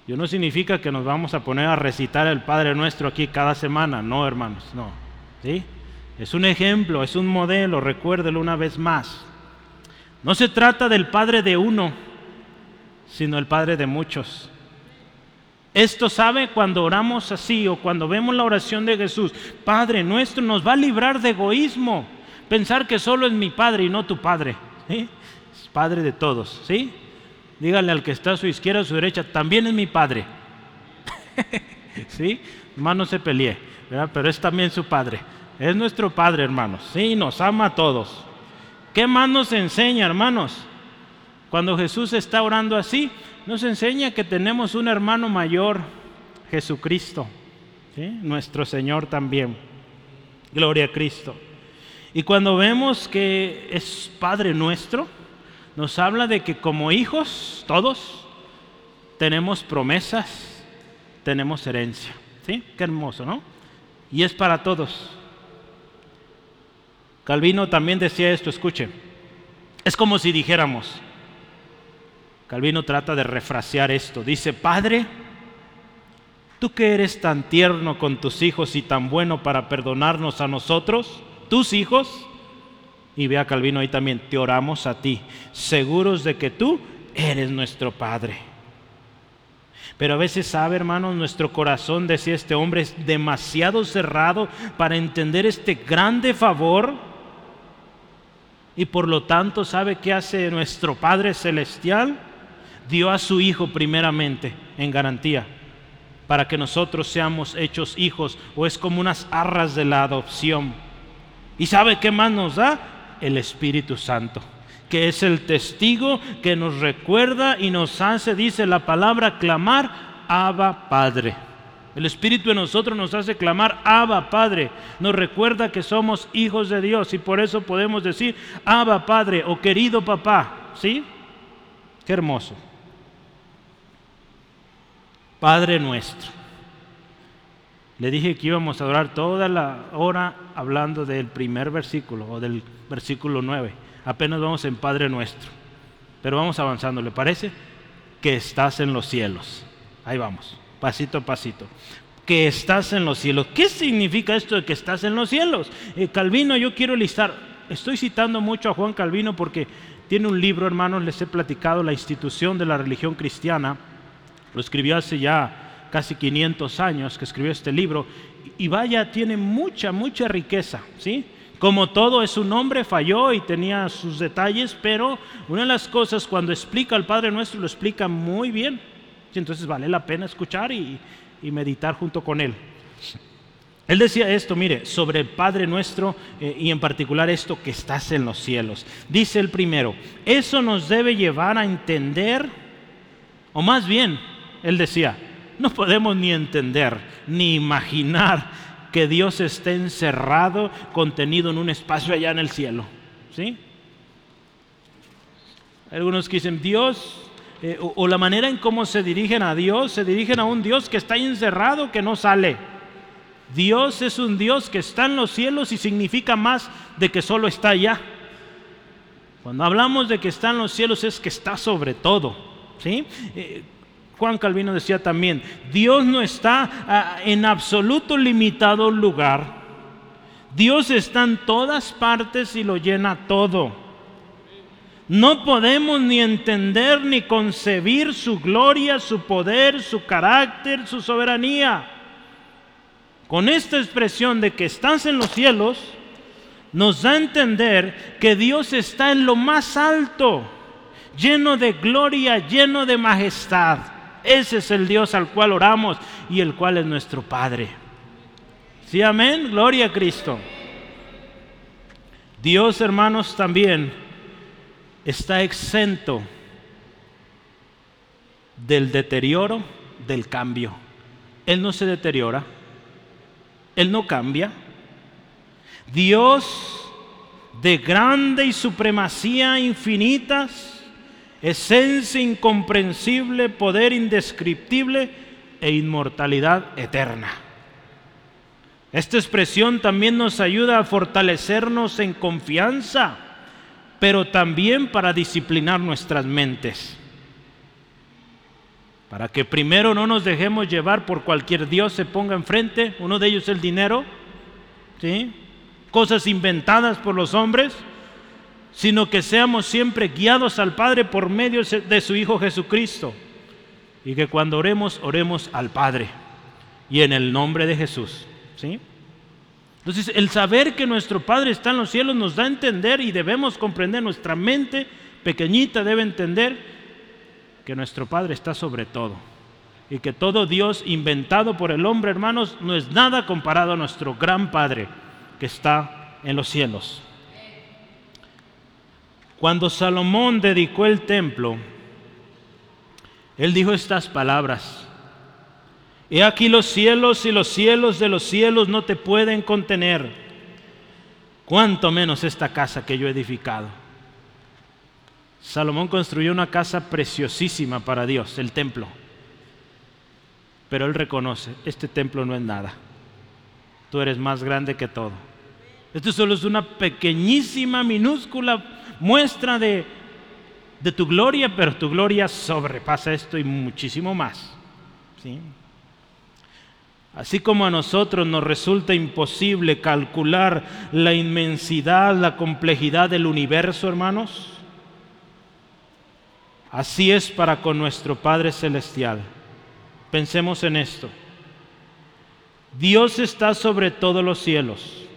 Yo no significa que nos vamos a poner a recitar el Padre nuestro aquí cada semana, no, hermanos, no. ¿Sí? Es un ejemplo, es un modelo, recuérdelo una vez más. No se trata del Padre de uno, sino el Padre de muchos. Esto sabe cuando oramos así o cuando vemos la oración de Jesús, Padre nuestro, nos va a librar de egoísmo. Pensar que solo es mi Padre y no tu Padre. Es Padre de todos, ¿sí? Dígale al que está a su izquierda, a su derecha, también es mi Padre. ¿Sí? Hermano, se pelee, pero es también su Padre. Es nuestro Padre, hermanos. Sí, nos ama a todos. ¿Qué más nos enseña, hermanos? Cuando Jesús está orando así, nos enseña que tenemos un hermano mayor, Jesucristo, nuestro Señor también. Gloria a Cristo. Y cuando vemos que es Padre nuestro, nos habla de que como hijos, todos, tenemos promesas, tenemos herencia. ¿Sí? Qué hermoso, ¿no? Y es para todos. Calvino también decía esto, escuche. Es como si dijéramos, Calvino trata de refrasear esto. Dice, Padre, tú que eres tan tierno con tus hijos y tan bueno para perdonarnos a nosotros, tus hijos, y vea Calvino ahí también, te oramos a ti, seguros de que tú eres nuestro Padre. Pero a veces sabe, hermanos, nuestro corazón, decía este hombre, es demasiado cerrado para entender este grande favor. Y por lo tanto, ¿sabe qué hace nuestro Padre Celestial? Dio a su Hijo primeramente en garantía para que nosotros seamos hechos hijos o es como unas arras de la adopción. ¿Y sabe qué más nos da? El Espíritu Santo, que es el testigo que nos recuerda y nos hace, dice la palabra, clamar, Abba Padre. El Espíritu en nosotros nos hace clamar, Abba Padre. Nos recuerda que somos hijos de Dios y por eso podemos decir, Abba Padre o querido papá. ¿Sí? Qué hermoso. Padre nuestro. Le dije que íbamos a orar toda la hora hablando del primer versículo o del versículo 9. Apenas vamos en Padre nuestro. Pero vamos avanzando, ¿le parece? Que estás en los cielos. Ahí vamos, pasito a pasito. Que estás en los cielos. ¿Qué significa esto de que estás en los cielos? Eh, Calvino, yo quiero listar. Estoy citando mucho a Juan Calvino porque tiene un libro, hermanos, les he platicado, La institución de la religión cristiana lo escribió hace ya casi 500 años que escribió este libro. Y vaya, tiene mucha, mucha riqueza, ¿sí? Como todo es un hombre, falló y tenía sus detalles, pero una de las cosas cuando explica al Padre Nuestro lo explica muy bien. Entonces vale la pena escuchar y, meditar junto con él. Él decía esto, mire, sobre el Padre nuestro eh, y en particular esto que estás en los cielos. Dice el primero, eso nos debe llevar a entender, o más bien, él decía, no podemos ni entender, ni imaginar que Dios esté encerrado, contenido en un espacio allá en el cielo. ¿Sí? Algunos que dicen, Dios, eh, o, la manera en cómo se dirigen a Dios, se dirigen a un Dios que está encerrado, que no sale. Dios es un Dios que está en los cielos y significa más de que solo está allá. Cuando hablamos de que está en los cielos es que está sobre todo. ¿sí? Eh, Juan Calvino decía también, Dios no está ah, en absoluto limitado lugar. Dios está en todas partes y lo llena todo. No podemos ni entender ni concebir su gloria, su poder, su carácter, su soberanía. Con esta expresión de que estás en los cielos, nos da a entender que Dios está en lo más alto, lleno de gloria, lleno de majestad. Ese es el Dios al cual oramos y el cual es nuestro Padre. Sí, amén. Gloria a Cristo. Dios, hermanos, también está exento del deterioro, del cambio. Él no se deteriora, Él no cambia. Dios de grande y supremacía infinitas, esencia incomprensible, poder indescriptible e inmortalidad eterna. Esta expresión también nos ayuda a fortalecernos en confianza, pero también para disciplinar nuestras mentes. Para que primero no nos dejemos llevar por cualquier Dios se ponga enfrente, uno de ellos el dinero, ¿sí? cosas inventadas por los hombres, sino que seamos siempre guiados al Padre por medio de su Hijo Jesucristo. Y que cuando oremos, oremos al Padre y en el nombre de Jesús. ¿sí? Entonces, el saber que nuestro Padre está en los cielos nos da a entender y debemos comprender, nuestra mente pequeñita debe entender que nuestro Padre está sobre todo y que todo Dios inventado por el hombre, hermanos, no es nada comparado a nuestro gran Padre que está en los cielos. Cuando Salomón dedicó el templo, él dijo estas palabras. He aquí los cielos y los cielos de los cielos no te pueden contener, cuanto menos esta casa que yo he edificado. Salomón construyó una casa preciosísima para Dios, el templo. Pero él reconoce, este templo no es nada. Tú eres más grande que todo. Esto solo es una pequeñísima, minúscula muestra de, de tu gloria, pero tu gloria sobrepasa esto y muchísimo más. ¿sí? Así como a nosotros nos resulta imposible calcular la inmensidad, la complejidad del universo, hermanos, Así es para con nuestro Padre Celestial. Pensemos en esto. Dios está sobre todos los cielos.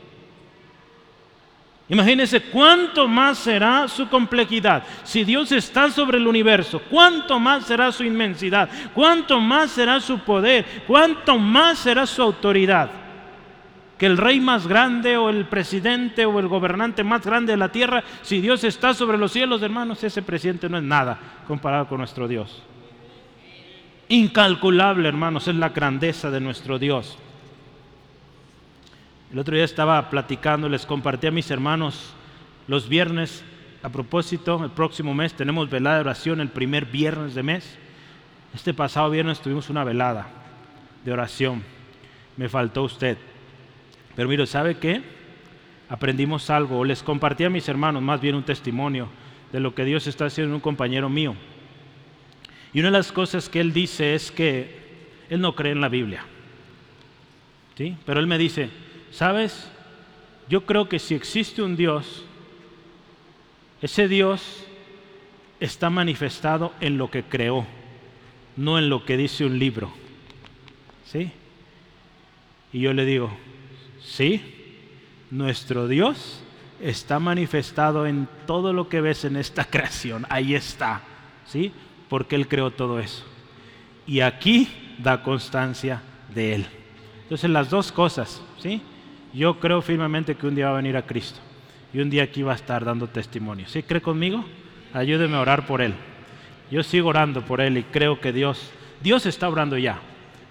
Imagínense cuánto más será su complejidad. Si Dios está sobre el universo, cuánto más será su inmensidad, cuánto más será su poder, cuánto más será su autoridad que el rey más grande o el presidente o el gobernante más grande de la tierra, si Dios está sobre los cielos, hermanos, ese presidente no es nada comparado con nuestro Dios. Incalculable, hermanos, es la grandeza de nuestro Dios. El otro día estaba platicando, les compartí a mis hermanos los viernes, a propósito, el próximo mes tenemos velada de oración el primer viernes de mes. Este pasado viernes tuvimos una velada de oración. Me faltó usted. Pero mire, ¿sabe qué? Aprendimos algo, les compartí a mis hermanos más bien un testimonio de lo que Dios está haciendo en un compañero mío. Y una de las cosas que él dice es que él no cree en la Biblia. ¿Sí? Pero él me dice, ¿sabes? Yo creo que si existe un Dios, ese Dios está manifestado en lo que creó, no en lo que dice un libro. ¿Sí? Y yo le digo, Sí, nuestro Dios está manifestado en todo lo que ves en esta creación. Ahí está, ¿sí? Porque Él creó todo eso. Y aquí da constancia de Él. Entonces las dos cosas, ¿sí? Yo creo firmemente que un día va a venir a Cristo y un día aquí va a estar dando testimonio. ¿Sí cree conmigo? Ayúdeme a orar por Él. Yo sigo orando por Él y creo que Dios, Dios está orando ya.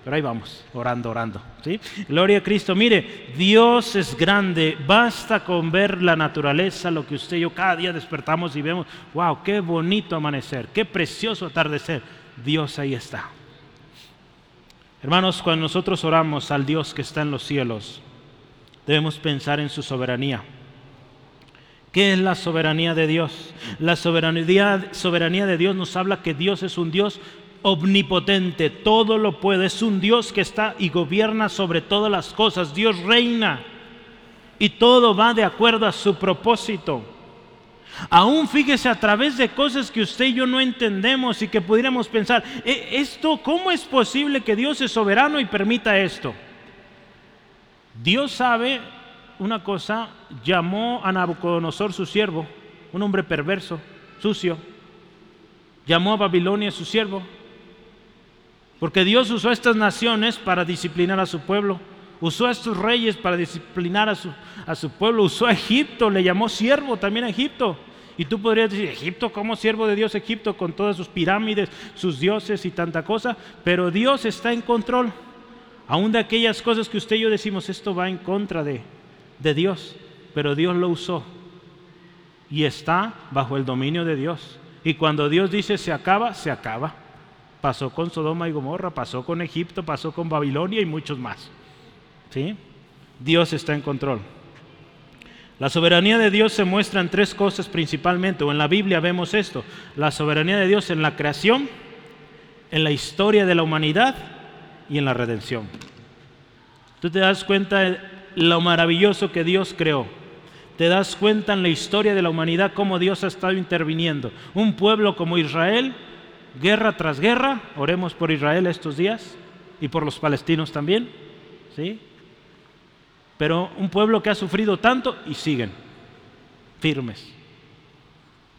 Pero ahí vamos, orando, orando. ¿sí? Gloria a Cristo. Mire, Dios es grande. Basta con ver la naturaleza, lo que usted y yo cada día despertamos y vemos. ¡Wow! ¡Qué bonito amanecer! ¡Qué precioso atardecer! Dios ahí está. Hermanos, cuando nosotros oramos al Dios que está en los cielos, debemos pensar en su soberanía. ¿Qué es la soberanía de Dios? La soberanía, de Dios nos habla que Dios es un Dios omnipotente, todo lo puede, es un Dios que está y gobierna sobre todas las cosas, Dios reina y todo va de acuerdo a su propósito. Aún fíjese a través de cosas que usted y yo no entendemos y que pudiéramos pensar, e, esto, ¿cómo es posible que Dios es soberano y permita esto? Dios sabe una cosa, llamó a Nabucodonosor su siervo, un hombre perverso, sucio, llamó a Babilonia su siervo, porque Dios usó estas naciones para disciplinar a su pueblo. Usó a estos reyes para disciplinar a su, a su pueblo. Usó a Egipto, le llamó siervo también a Egipto. Y tú podrías decir, Egipto, ¿cómo siervo de Dios Egipto con todas sus pirámides, sus dioses y tanta cosa? Pero Dios está en control. Aún de aquellas cosas que usted y yo decimos, esto va en contra de, de Dios. Pero Dios lo usó. Y está bajo el dominio de Dios. Y cuando Dios dice se acaba, se acaba. Pasó con Sodoma y Gomorra, pasó con Egipto, pasó con Babilonia y muchos más. ¿Sí? Dios está en control. La soberanía de Dios se muestra en tres cosas principalmente, o en la Biblia vemos esto. La soberanía de Dios en la creación, en la historia de la humanidad y en la redención. Tú te das cuenta de lo maravilloso que Dios creó. Te das cuenta en la historia de la humanidad cómo Dios ha estado interviniendo. Un pueblo como Israel, guerra tras guerra, oremos por Israel estos días y por los palestinos también. ¿Sí? Pero un pueblo que ha sufrido tanto y siguen firmes,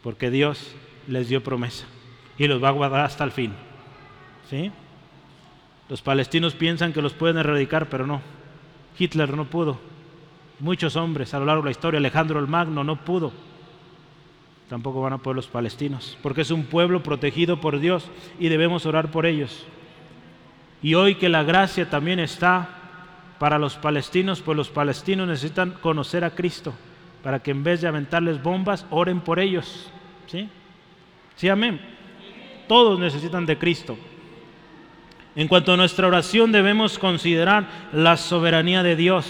porque Dios les dio promesa y los va a guardar hasta el fin. ¿Sí? Los palestinos piensan que los pueden erradicar, pero no. Hitler no pudo. Muchos hombres a lo largo de la historia, Alejandro el Magno no pudo. Tampoco van a poder los palestinos, porque es un pueblo protegido por Dios y debemos orar por ellos. Y hoy que la gracia también está para los palestinos, pues los palestinos necesitan conocer a Cristo, para que en vez de aventarles bombas, oren por ellos. ¿Sí? ¿Sí, amén? Todos necesitan de Cristo. En cuanto a nuestra oración debemos considerar la soberanía de Dios.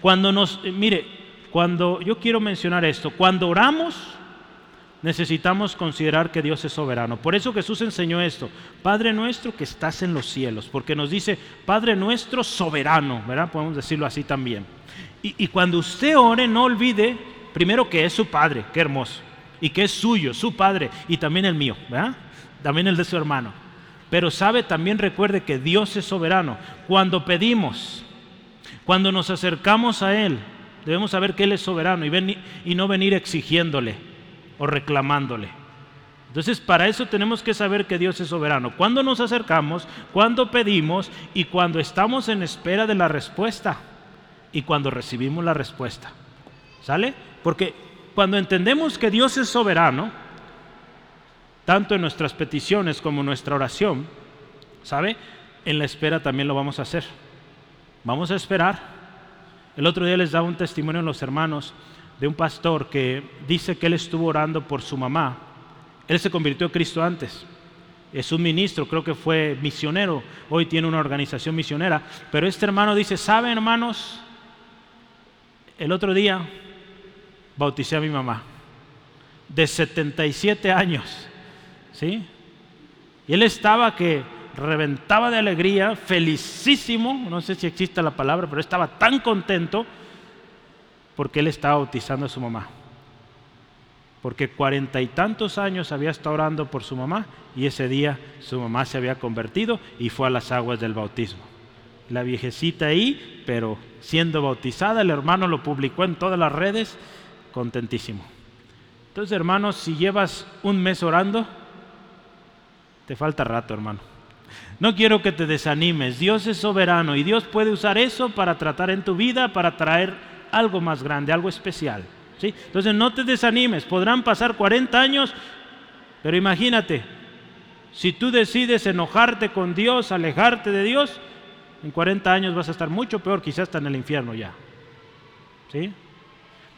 Cuando nos, mire, cuando yo quiero mencionar esto, cuando oramos, necesitamos considerar que Dios es soberano. Por eso Jesús enseñó esto, Padre nuestro que estás en los cielos, porque nos dice, Padre nuestro soberano, ¿verdad? Podemos decirlo así también. Y, cuando usted ore, no olvide primero que es su Padre, qué hermoso, y que es suyo, su Padre, y también el mío, ¿verdad? También el de su hermano. Pero sabe, también recuerde que Dios es soberano. Cuando pedimos, cuando nos acercamos a Él, debemos saber que Él es soberano y, no venir exigiéndole o reclamándole. Entonces, para eso tenemos que saber que Dios es soberano. Cuando nos acercamos, cuando pedimos y cuando estamos en espera de la respuesta y cuando recibimos la respuesta. ¿Sale? Porque cuando entendemos que Dios es soberano, tanto en nuestras peticiones como en nuestra oración, ¿sabe? En la espera también lo vamos a hacer. Vamos a esperar. El otro día les daba un testimonio a los hermanos de un pastor que dice que él estuvo orando por su mamá. Él se convirtió en Cristo antes. Es un ministro, creo que fue misionero. Hoy tiene una organización misionera. Pero este hermano dice, ¿saben hermanos? El otro día bauticé a mi mamá. De 77 años. ¿Sí? Y él estaba que reventaba de alegría, felicísimo, no sé si existe la palabra, pero estaba tan contento porque él estaba bautizando a su mamá. Porque cuarenta y tantos años había estado orando por su mamá y ese día su mamá se había convertido y fue a las aguas del bautismo. La viejecita ahí, pero siendo bautizada, el hermano lo publicó en todas las redes, contentísimo. Entonces, hermanos, si llevas un mes orando, te falta rato, hermano. No quiero que te desanimes. Dios es soberano y Dios puede usar eso para tratar en tu vida, para traer algo más grande, algo especial. ¿sí? Entonces no te desanimes, podrán pasar 40 años, pero imagínate, si tú decides enojarte con Dios, alejarte de Dios, en 40 años vas a estar mucho peor, quizás hasta en el infierno ya. ¿Sí?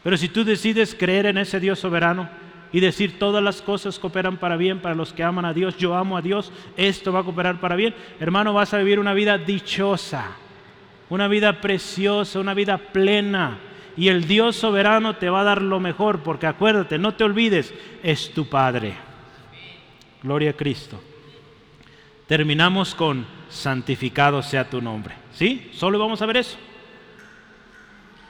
Pero si tú decides creer en ese Dios soberano y decir todas las cosas cooperan para bien para los que aman a Dios, yo amo a Dios, esto va a cooperar para bien, hermano, vas a vivir una vida dichosa una vida preciosa, una vida plena. Y el Dios soberano te va a dar lo mejor, porque acuérdate, no te olvides, es tu Padre. Gloria a Cristo. Terminamos con santificado sea tu nombre. ¿Sí? Solo vamos a ver eso.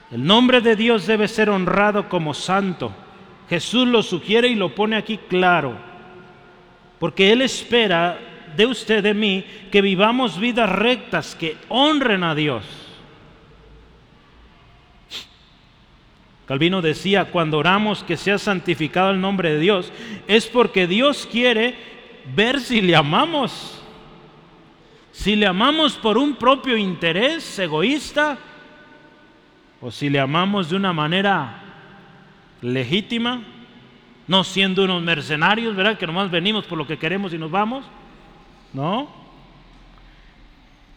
El nombre de Dios debe ser honrado como santo. Jesús lo sugiere y lo pone aquí claro. Porque Él espera de usted, de mí, que vivamos vidas rectas, que honren a Dios. Calvino decía, cuando oramos que sea santificado el nombre de Dios, es porque Dios quiere ver si le amamos. Si le amamos por un propio interés egoísta o si le amamos de una manera legítima, no siendo unos mercenarios, ¿verdad? Que nomás venimos por lo que queremos y nos vamos. ¿No?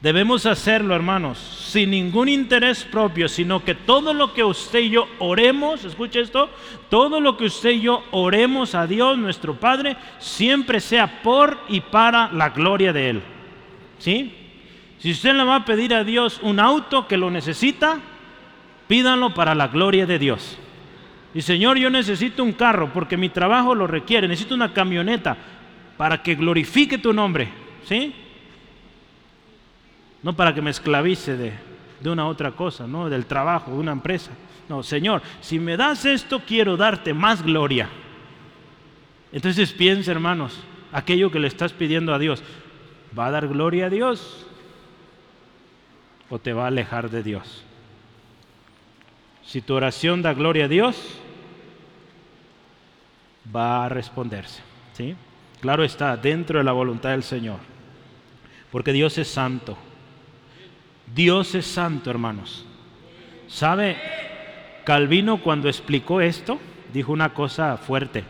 Debemos hacerlo, hermanos, sin ningún interés propio, sino que todo lo que usted y yo oremos, escuche esto, todo lo que usted y yo oremos a Dios, nuestro Padre, siempre sea por y para la gloria de Él. ¿Sí? Si usted le va a pedir a Dios un auto que lo necesita, pídanlo para la gloria de Dios. Y Señor, yo necesito un carro porque mi trabajo lo requiere, necesito una camioneta para que glorifique tu nombre. ¿Sí? no para que me esclavice de, una otra cosa, ¿no? del trabajo, de una empresa. No, Señor, si me das esto, quiero darte más gloria. Entonces piensa, hermanos, aquello que le estás pidiendo a Dios, ¿va a dar gloria a Dios o te va a alejar de Dios? Si tu oración da gloria a Dios, va a responderse. ¿sí? Claro está, dentro de la voluntad del Señor. Porque Dios es santo. Dios es santo, hermanos. ¿Sabe? Calvino cuando explicó esto, dijo una cosa fuerte.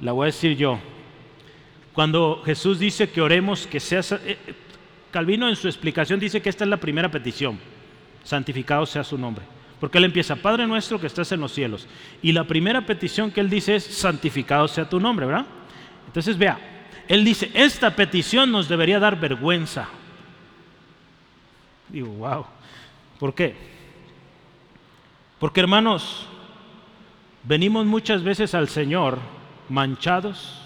La voy a decir yo. Cuando Jesús dice que oremos que sea... Eh, Calvino en su explicación dice que esta es la primera petición. Santificado sea su nombre. Porque él empieza, Padre nuestro que estás en los cielos. Y la primera petición que él dice es, santificado sea tu nombre, ¿verdad? Entonces vea, él dice, esta petición nos debería dar vergüenza. Digo, wow. ¿Por qué? Porque hermanos, venimos muchas veces al Señor manchados,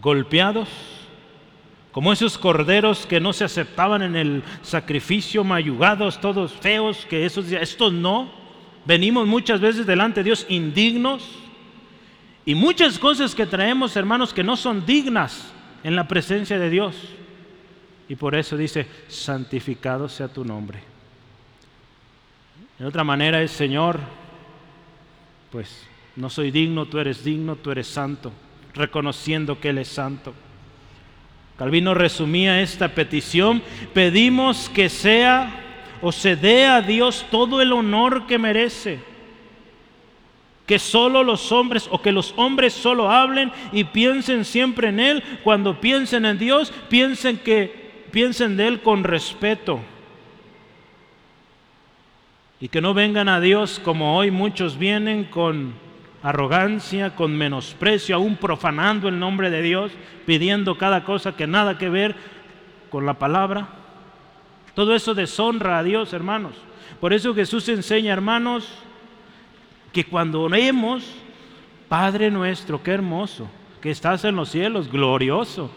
golpeados, como esos corderos que no se aceptaban en el sacrificio, mayugados, todos feos, que esos, estos no. Venimos muchas veces delante de Dios indignos y muchas cosas que traemos, hermanos, que no son dignas en la presencia de Dios. Y por eso dice, santificado sea tu nombre. En otra manera es, Señor, pues no soy digno, tú eres digno, tú eres santo, reconociendo que Él es santo. Calvino resumía esta petición, pedimos que sea o se dé a Dios todo el honor que merece. Que solo los hombres o que los hombres solo hablen y piensen siempre en Él. Cuando piensen en Dios, piensen que piensen de Él con respeto. Y que no vengan a Dios como hoy muchos vienen con arrogancia, con menosprecio, aún profanando el nombre de Dios, pidiendo cada cosa que nada que ver con la palabra. Todo eso deshonra a Dios, hermanos. Por eso Jesús enseña, hermanos, que cuando oremos, Padre nuestro, qué hermoso, que estás en los cielos, glorioso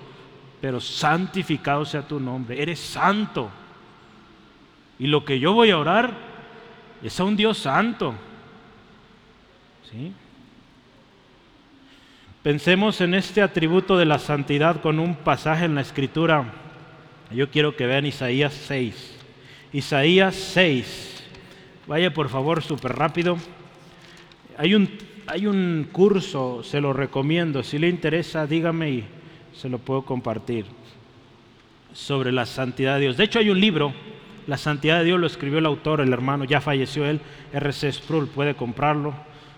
pero santificado sea tu nombre. Eres santo. Y lo que yo voy a orar es a un Dios santo. ¿Sí? Pensemos en este atributo de la santidad con un pasaje en la escritura. Yo quiero que vean Isaías 6. Isaías 6. Vaya por favor súper rápido. Hay un, hay un curso, se lo recomiendo. Si le interesa, dígame y se lo puedo compartir, sobre la santidad de Dios. De hecho hay un libro, La santidad de Dios lo escribió el autor, el hermano, ya falleció él, R.C. Sproul, puede comprarlo,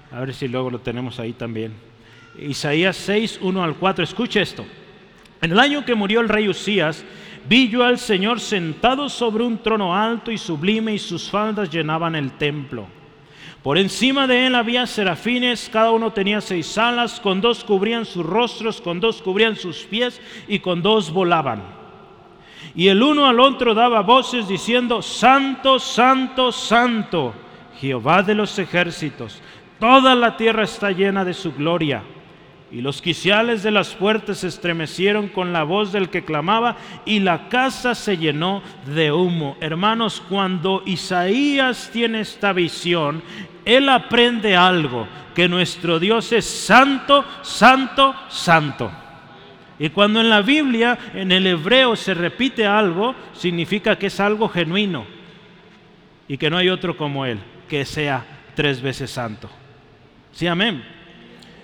a ver si luego lo tenemos ahí también. Isaías 6, 1 al 4, escuche esto. En el año que murió el rey Usías, vi yo al Señor sentado sobre un trono alto y sublime y sus faldas llenaban el templo. Por encima de él había serafines, cada uno tenía seis alas, con dos cubrían sus rostros, con dos cubrían sus pies y con dos volaban. Y el uno al otro daba voces diciendo, Santo, Santo, Santo, Jehová de los ejércitos, toda la tierra está llena de su gloria. Y los quiciales de las puertas se estremecieron con la voz del que clamaba y la casa se llenó de humo. Hermanos, cuando Isaías tiene esta visión, él aprende algo, que nuestro Dios es santo, santo, santo. Y cuando en la Biblia, en el hebreo, se repite algo, significa que es algo genuino y que no hay otro como Él, que sea tres veces santo. Sí, amén.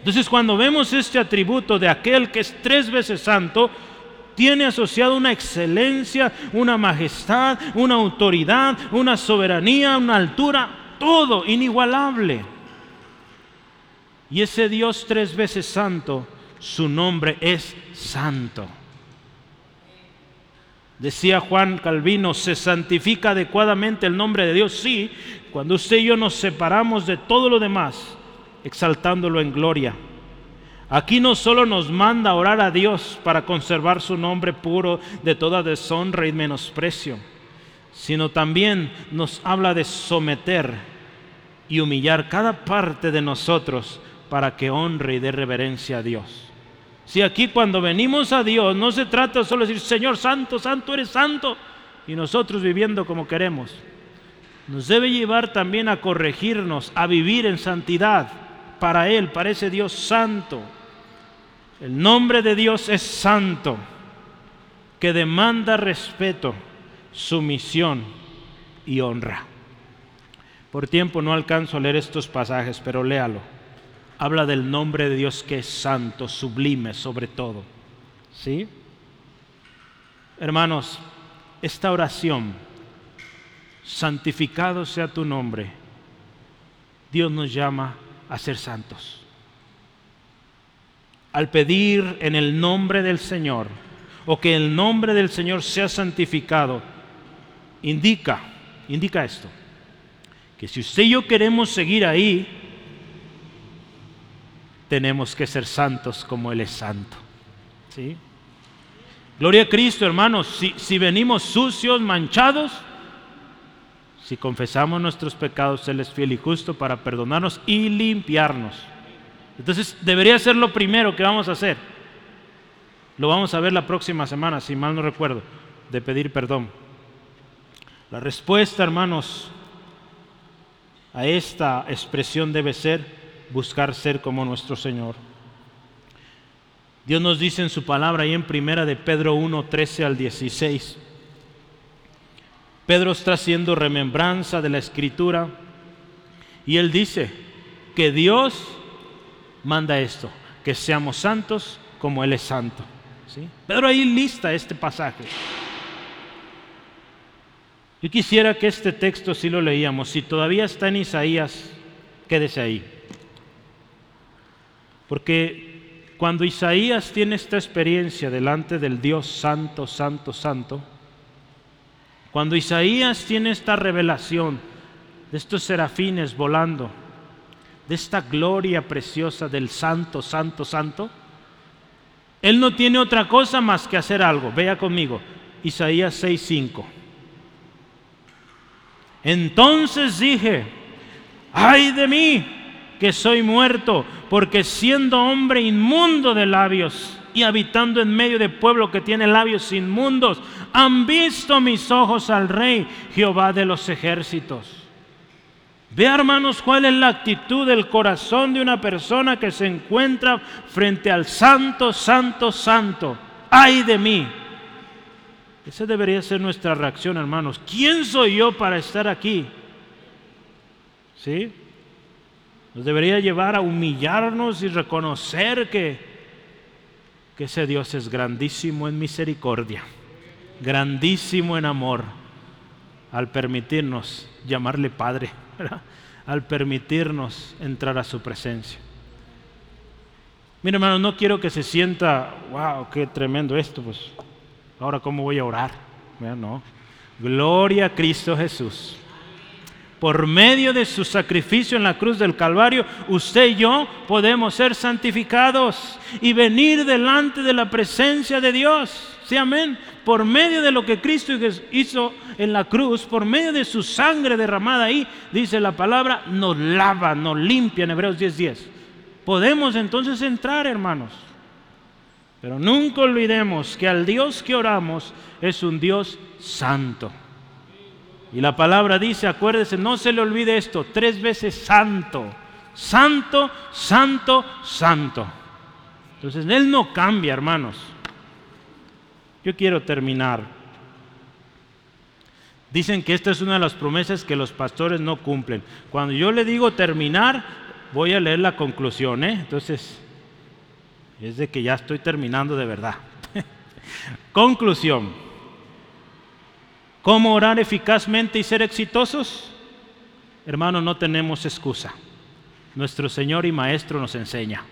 Entonces cuando vemos este atributo de aquel que es tres veces santo, tiene asociado una excelencia, una majestad, una autoridad, una soberanía, una altura, todo inigualable. Y ese Dios tres veces santo, su nombre es santo. Decía Juan Calvino, se santifica adecuadamente el nombre de Dios, sí, cuando usted y yo nos separamos de todo lo demás, exaltándolo en gloria. Aquí no solo nos manda orar a Dios para conservar su nombre puro de toda deshonra y menosprecio, sino también nos habla de someter y humillar cada parte de nosotros para que honre y dé reverencia a Dios. Si aquí cuando venimos a Dios no se trata solo de decir, Señor Santo, Santo, eres Santo, y nosotros viviendo como queremos. Nos debe llevar también a corregirnos, a vivir en santidad para Él, para ese Dios santo. El nombre de Dios es santo, que demanda respeto, sumisión y honra. Por tiempo no alcanzo a leer estos pasajes, pero léalo habla del nombre de Dios que es santo, sublime sobre todo. ¿Sí? Hermanos, esta oración, santificado sea tu nombre, Dios nos llama a ser santos. Al pedir en el nombre del Señor, o que el nombre del Señor sea santificado, indica, indica esto, que si usted y yo queremos seguir ahí, tenemos que ser santos como Él es santo. ¿Sí? Gloria a Cristo, hermanos. Si, si venimos sucios, manchados, si confesamos nuestros pecados, Él es fiel y justo para perdonarnos y limpiarnos. Entonces, debería ser lo primero que vamos a hacer. Lo vamos a ver la próxima semana, si mal no recuerdo, de pedir perdón. La respuesta, hermanos, a esta expresión debe ser buscar ser como nuestro Señor. Dios nos dice en su palabra ahí en primera de Pedro 1, 13 al 16. Pedro está haciendo remembranza de la escritura y él dice que Dios manda esto, que seamos santos como Él es santo. ¿sí? Pedro ahí lista este pasaje. Yo quisiera que este texto si lo leíamos, si todavía está en Isaías, quédese ahí. Porque cuando Isaías tiene esta experiencia delante del Dios santo, santo, santo, cuando Isaías tiene esta revelación de estos serafines volando, de esta gloria preciosa del santo, santo, santo, él no tiene otra cosa más que hacer algo. Vea conmigo, Isaías 6:5. Entonces dije, ay de mí, que soy muerto, porque siendo hombre inmundo de labios y habitando en medio de pueblo que tiene labios inmundos, han visto mis ojos al Rey, Jehová de los ejércitos. Ve hermanos cuál es la actitud del corazón de una persona que se encuentra frente al santo, santo, santo. Ay de mí. Esa debería ser nuestra reacción, hermanos. ¿Quién soy yo para estar aquí? ¿Sí? Nos debería llevar a humillarnos y reconocer que, que ese Dios es grandísimo en misericordia, grandísimo en amor, al permitirnos llamarle Padre, al permitirnos entrar a su presencia. Mira, hermano, no quiero que se sienta, wow, qué tremendo esto, pues ahora cómo voy a orar. No. Gloria a Cristo Jesús por medio de su sacrificio en la cruz del Calvario, usted y yo podemos ser santificados y venir delante de la presencia de Dios. Sí, amén. Por medio de lo que Cristo hizo en la cruz, por medio de su sangre derramada ahí, dice la palabra, nos lava, nos limpia en Hebreos 10:10. Podemos entonces entrar, hermanos. Pero nunca olvidemos que al Dios que oramos es un Dios santo. Y la palabra dice, acuérdese, no se le olvide esto, tres veces santo, santo, santo, santo. Entonces, Él no cambia, hermanos. Yo quiero terminar. Dicen que esta es una de las promesas que los pastores no cumplen. Cuando yo le digo terminar, voy a leer la conclusión. ¿eh? Entonces, es de que ya estoy terminando de verdad. conclusión. ¿Cómo orar eficazmente y ser exitosos? Hermano, no tenemos excusa. Nuestro Señor y Maestro nos enseña.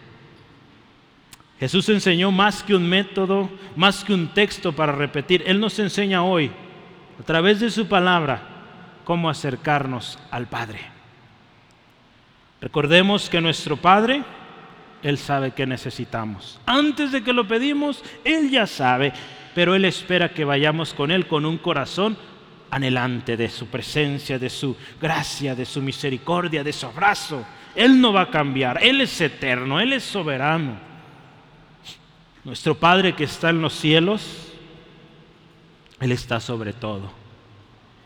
Jesús enseñó más que un método, más que un texto para repetir. Él nos enseña hoy, a través de su palabra, cómo acercarnos al Padre. Recordemos que nuestro Padre, Él sabe que necesitamos. Antes de que lo pedimos, Él ya sabe, pero Él espera que vayamos con Él con un corazón anhelante de su presencia, de su gracia, de su misericordia, de su abrazo. Él no va a cambiar, Él es eterno, Él es soberano. Nuestro Padre que está en los cielos, Él está sobre todo.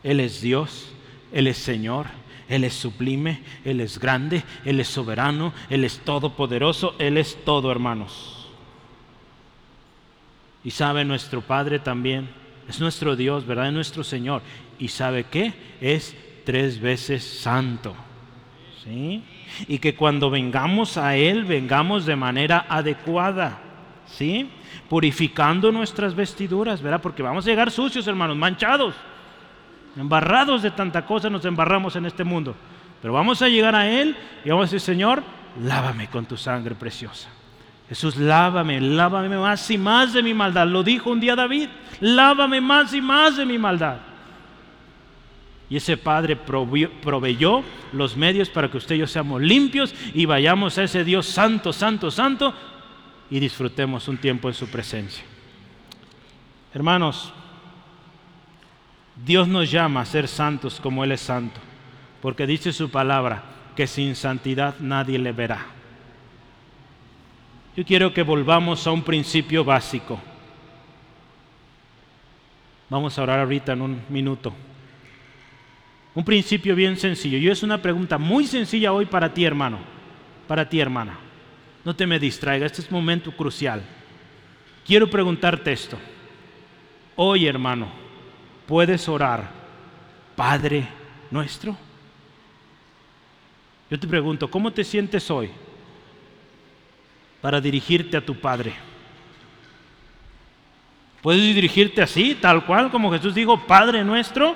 Él es Dios, Él es Señor, Él es sublime, Él es grande, Él es soberano, Él es todopoderoso, Él es todo, hermanos. Y sabe nuestro Padre también, es nuestro Dios, ¿verdad? Es nuestro Señor. Y sabe que es tres veces santo. ¿Sí? Y que cuando vengamos a Él, vengamos de manera adecuada. ¿sí? Purificando nuestras vestiduras, ¿verdad? Porque vamos a llegar sucios, hermanos, manchados, embarrados de tanta cosa, nos embarramos en este mundo. Pero vamos a llegar a Él y vamos a decir, Señor, lávame con tu sangre preciosa. Jesús, lávame, lávame más y más de mi maldad. Lo dijo un día David, lávame más y más de mi maldad. Y ese Padre proveyó los medios para que usted y yo seamos limpios y vayamos a ese Dios santo, santo, santo, y disfrutemos un tiempo en su presencia. Hermanos, Dios nos llama a ser santos como Él es santo, porque dice su palabra que sin santidad nadie le verá. Yo quiero que volvamos a un principio básico. Vamos a orar ahorita en un minuto. Un principio bien sencillo. Y es una pregunta muy sencilla hoy para ti, hermano. Para ti, hermana no te me distraiga, este es un momento crucial. Quiero preguntarte esto. Hoy, hermano, ¿puedes orar, Padre nuestro? Yo te pregunto, ¿cómo te sientes hoy para dirigirte a tu Padre? ¿Puedes dirigirte así, tal cual, como Jesús dijo, Padre nuestro,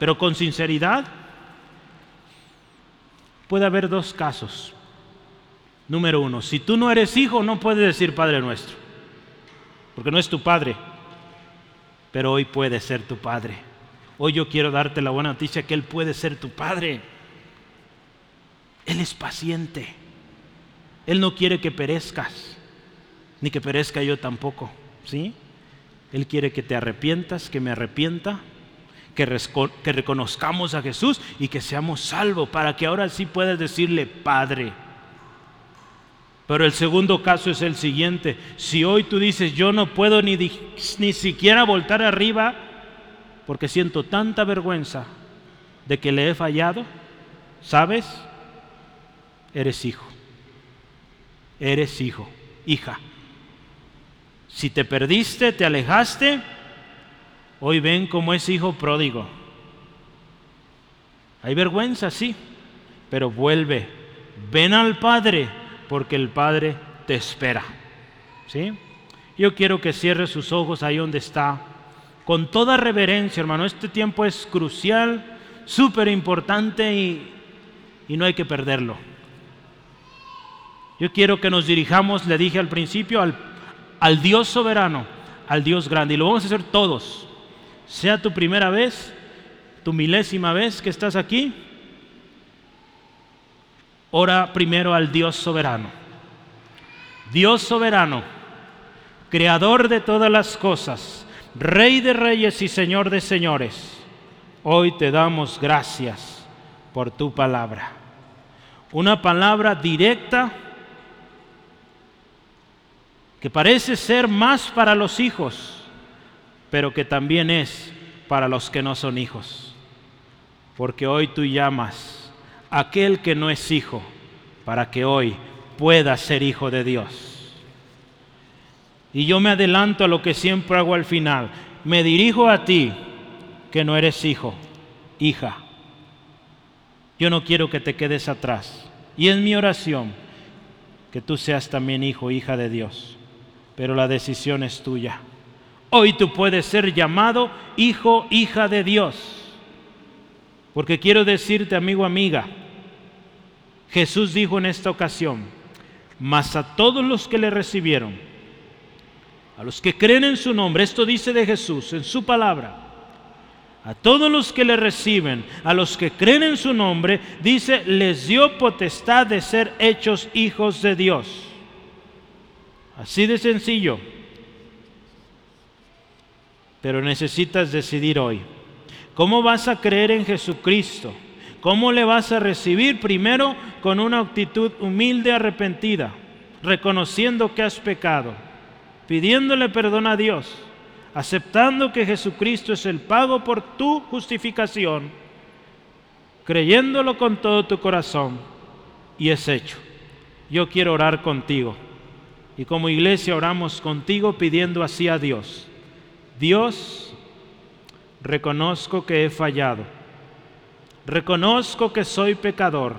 pero con sinceridad? Puede haber dos casos. Número uno, si tú no eres hijo, no puedes decir Padre nuestro, porque no es tu Padre, pero hoy puede ser tu Padre. Hoy yo quiero darte la buena noticia que Él puede ser tu Padre. Él es paciente. Él no quiere que perezcas, ni que perezca yo tampoco, ¿sí? Él quiere que te arrepientas, que me arrepienta, que, reconozcamos a Jesús y que seamos salvos para que ahora sí puedas decirle Padre. Pero el segundo caso es el siguiente. Si hoy tú dices, yo no puedo ni, ni siquiera voltar arriba porque siento tanta vergüenza de que le he fallado, ¿sabes? Eres hijo. Eres hijo, hija. Si te perdiste, te alejaste, hoy ven como es hijo pródigo. Hay vergüenza, sí, pero vuelve. Ven al Padre porque el Padre te espera. ¿Sí? Yo quiero que cierre sus ojos ahí donde está, con toda reverencia, hermano. Este tiempo es crucial, súper importante y, y no hay que perderlo. Yo quiero que nos dirijamos, le dije al principio, al, al Dios soberano, al Dios grande. Y lo vamos a hacer todos. Sea tu primera vez, tu milésima vez que estás aquí, ora primero al Dios soberano. Dios soberano, creador de todas las cosas, Rey de reyes y Señor de señores, hoy te damos gracias por tu palabra. Una palabra directa que parece ser más para los hijos, pero que también es para los que no son hijos. Porque hoy tú llamas aquel que no es hijo, para que hoy pueda ser hijo de Dios. Y yo me adelanto a lo que siempre hago al final. Me dirijo a ti, que no eres hijo, hija. Yo no quiero que te quedes atrás. Y es mi oración que tú seas también hijo, hija de Dios. Pero la decisión es tuya. Hoy tú puedes ser llamado hijo, hija de Dios. Porque quiero decirte, amigo, amiga, Jesús dijo en esta ocasión, mas a todos los que le recibieron, a los que creen en su nombre, esto dice de Jesús en su palabra, a todos los que le reciben, a los que creen en su nombre, dice, les dio potestad de ser hechos hijos de Dios. Así de sencillo. Pero necesitas decidir hoy. ¿Cómo vas a creer en Jesucristo? ¿Cómo le vas a recibir? Primero con una actitud humilde, arrepentida, reconociendo que has pecado, pidiéndole perdón a Dios, aceptando que Jesucristo es el pago por tu justificación, creyéndolo con todo tu corazón y es hecho. Yo quiero orar contigo. Y como iglesia oramos contigo pidiendo así a Dios. Dios, reconozco que he fallado. Reconozco que soy pecador.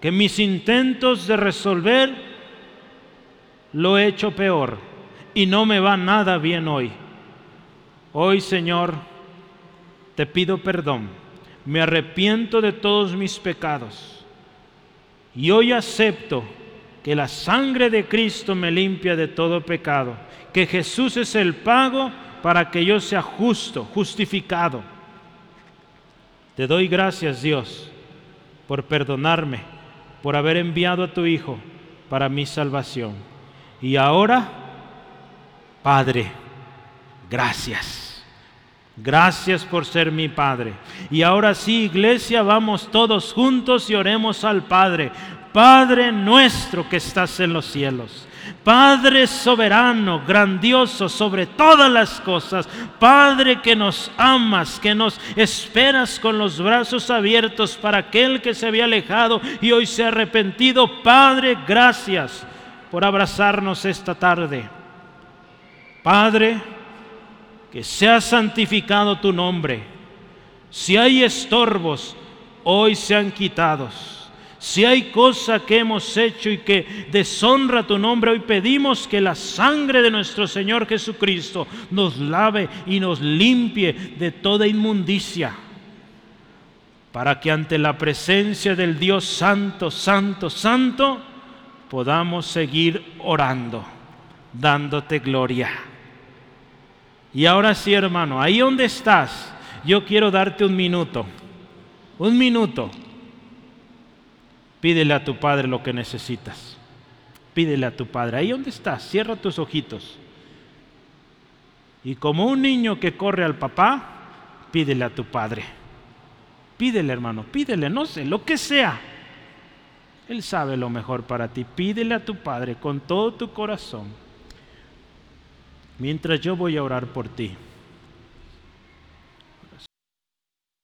Que mis intentos de resolver lo he hecho peor y no me va nada bien hoy. Hoy, Señor, te pido perdón. Me arrepiento de todos mis pecados. Y hoy acepto que la sangre de Cristo me limpia de todo pecado. Que Jesús es el pago para que yo sea justo, justificado. Te doy gracias, Dios, por perdonarme, por haber enviado a tu Hijo para mi salvación. Y ahora, Padre, gracias. Gracias por ser mi Padre. Y ahora sí, iglesia, vamos todos juntos y oremos al Padre. Padre nuestro que estás en los cielos. Padre soberano, grandioso sobre todas las cosas, Padre que nos amas, que nos esperas con los brazos abiertos para aquel que se había alejado y hoy se ha arrepentido. Padre, gracias por abrazarnos esta tarde. Padre, que sea santificado tu nombre. Si hay estorbos, hoy sean quitados. Si hay cosa que hemos hecho y que deshonra tu nombre, hoy pedimos que la sangre de nuestro Señor Jesucristo nos lave y nos limpie de toda inmundicia, para que ante la presencia del Dios Santo, Santo, Santo, podamos seguir orando, dándote gloria. Y ahora sí, hermano, ahí donde estás, yo quiero darte un minuto, un minuto Pídele a tu Padre lo que necesitas. Pídele a tu Padre. Ahí donde estás, cierra tus ojitos. Y como un niño que corre al papá, pídele a tu Padre. Pídele, hermano, pídele, no sé, lo que sea. Él sabe lo mejor para ti. Pídele a tu Padre con todo tu corazón. Mientras yo voy a orar por ti.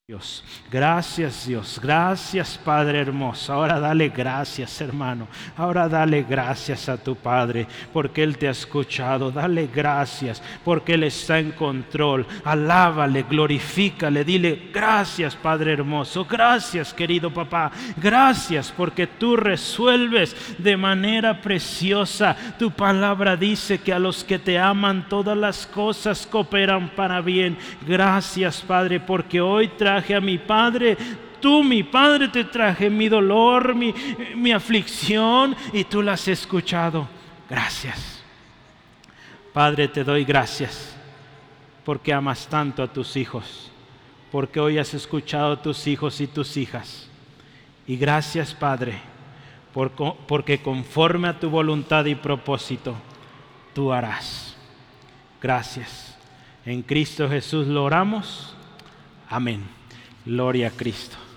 Dios. Gracias Dios, gracias Padre hermoso. Ahora dale gracias hermano. Ahora dale gracias a tu Padre porque Él te ha escuchado. Dale gracias porque Él está en control. Alábale, glorifícale, dile gracias Padre hermoso. Gracias querido papá. Gracias porque tú resuelves de manera preciosa. Tu palabra dice que a los que te aman todas las cosas cooperan para bien. Gracias Padre porque hoy trae a mi Padre, tú, mi Padre, te traje mi dolor, mi, mi aflicción, y tú la has escuchado. Gracias. Padre, te doy gracias porque amas tanto a tus hijos, porque hoy has escuchado a tus hijos y tus hijas. Y gracias, Padre, porque conforme a tu voluntad y propósito, tú harás. Gracias. En Cristo Jesús lo oramos. Amén. Gloria a Cristo.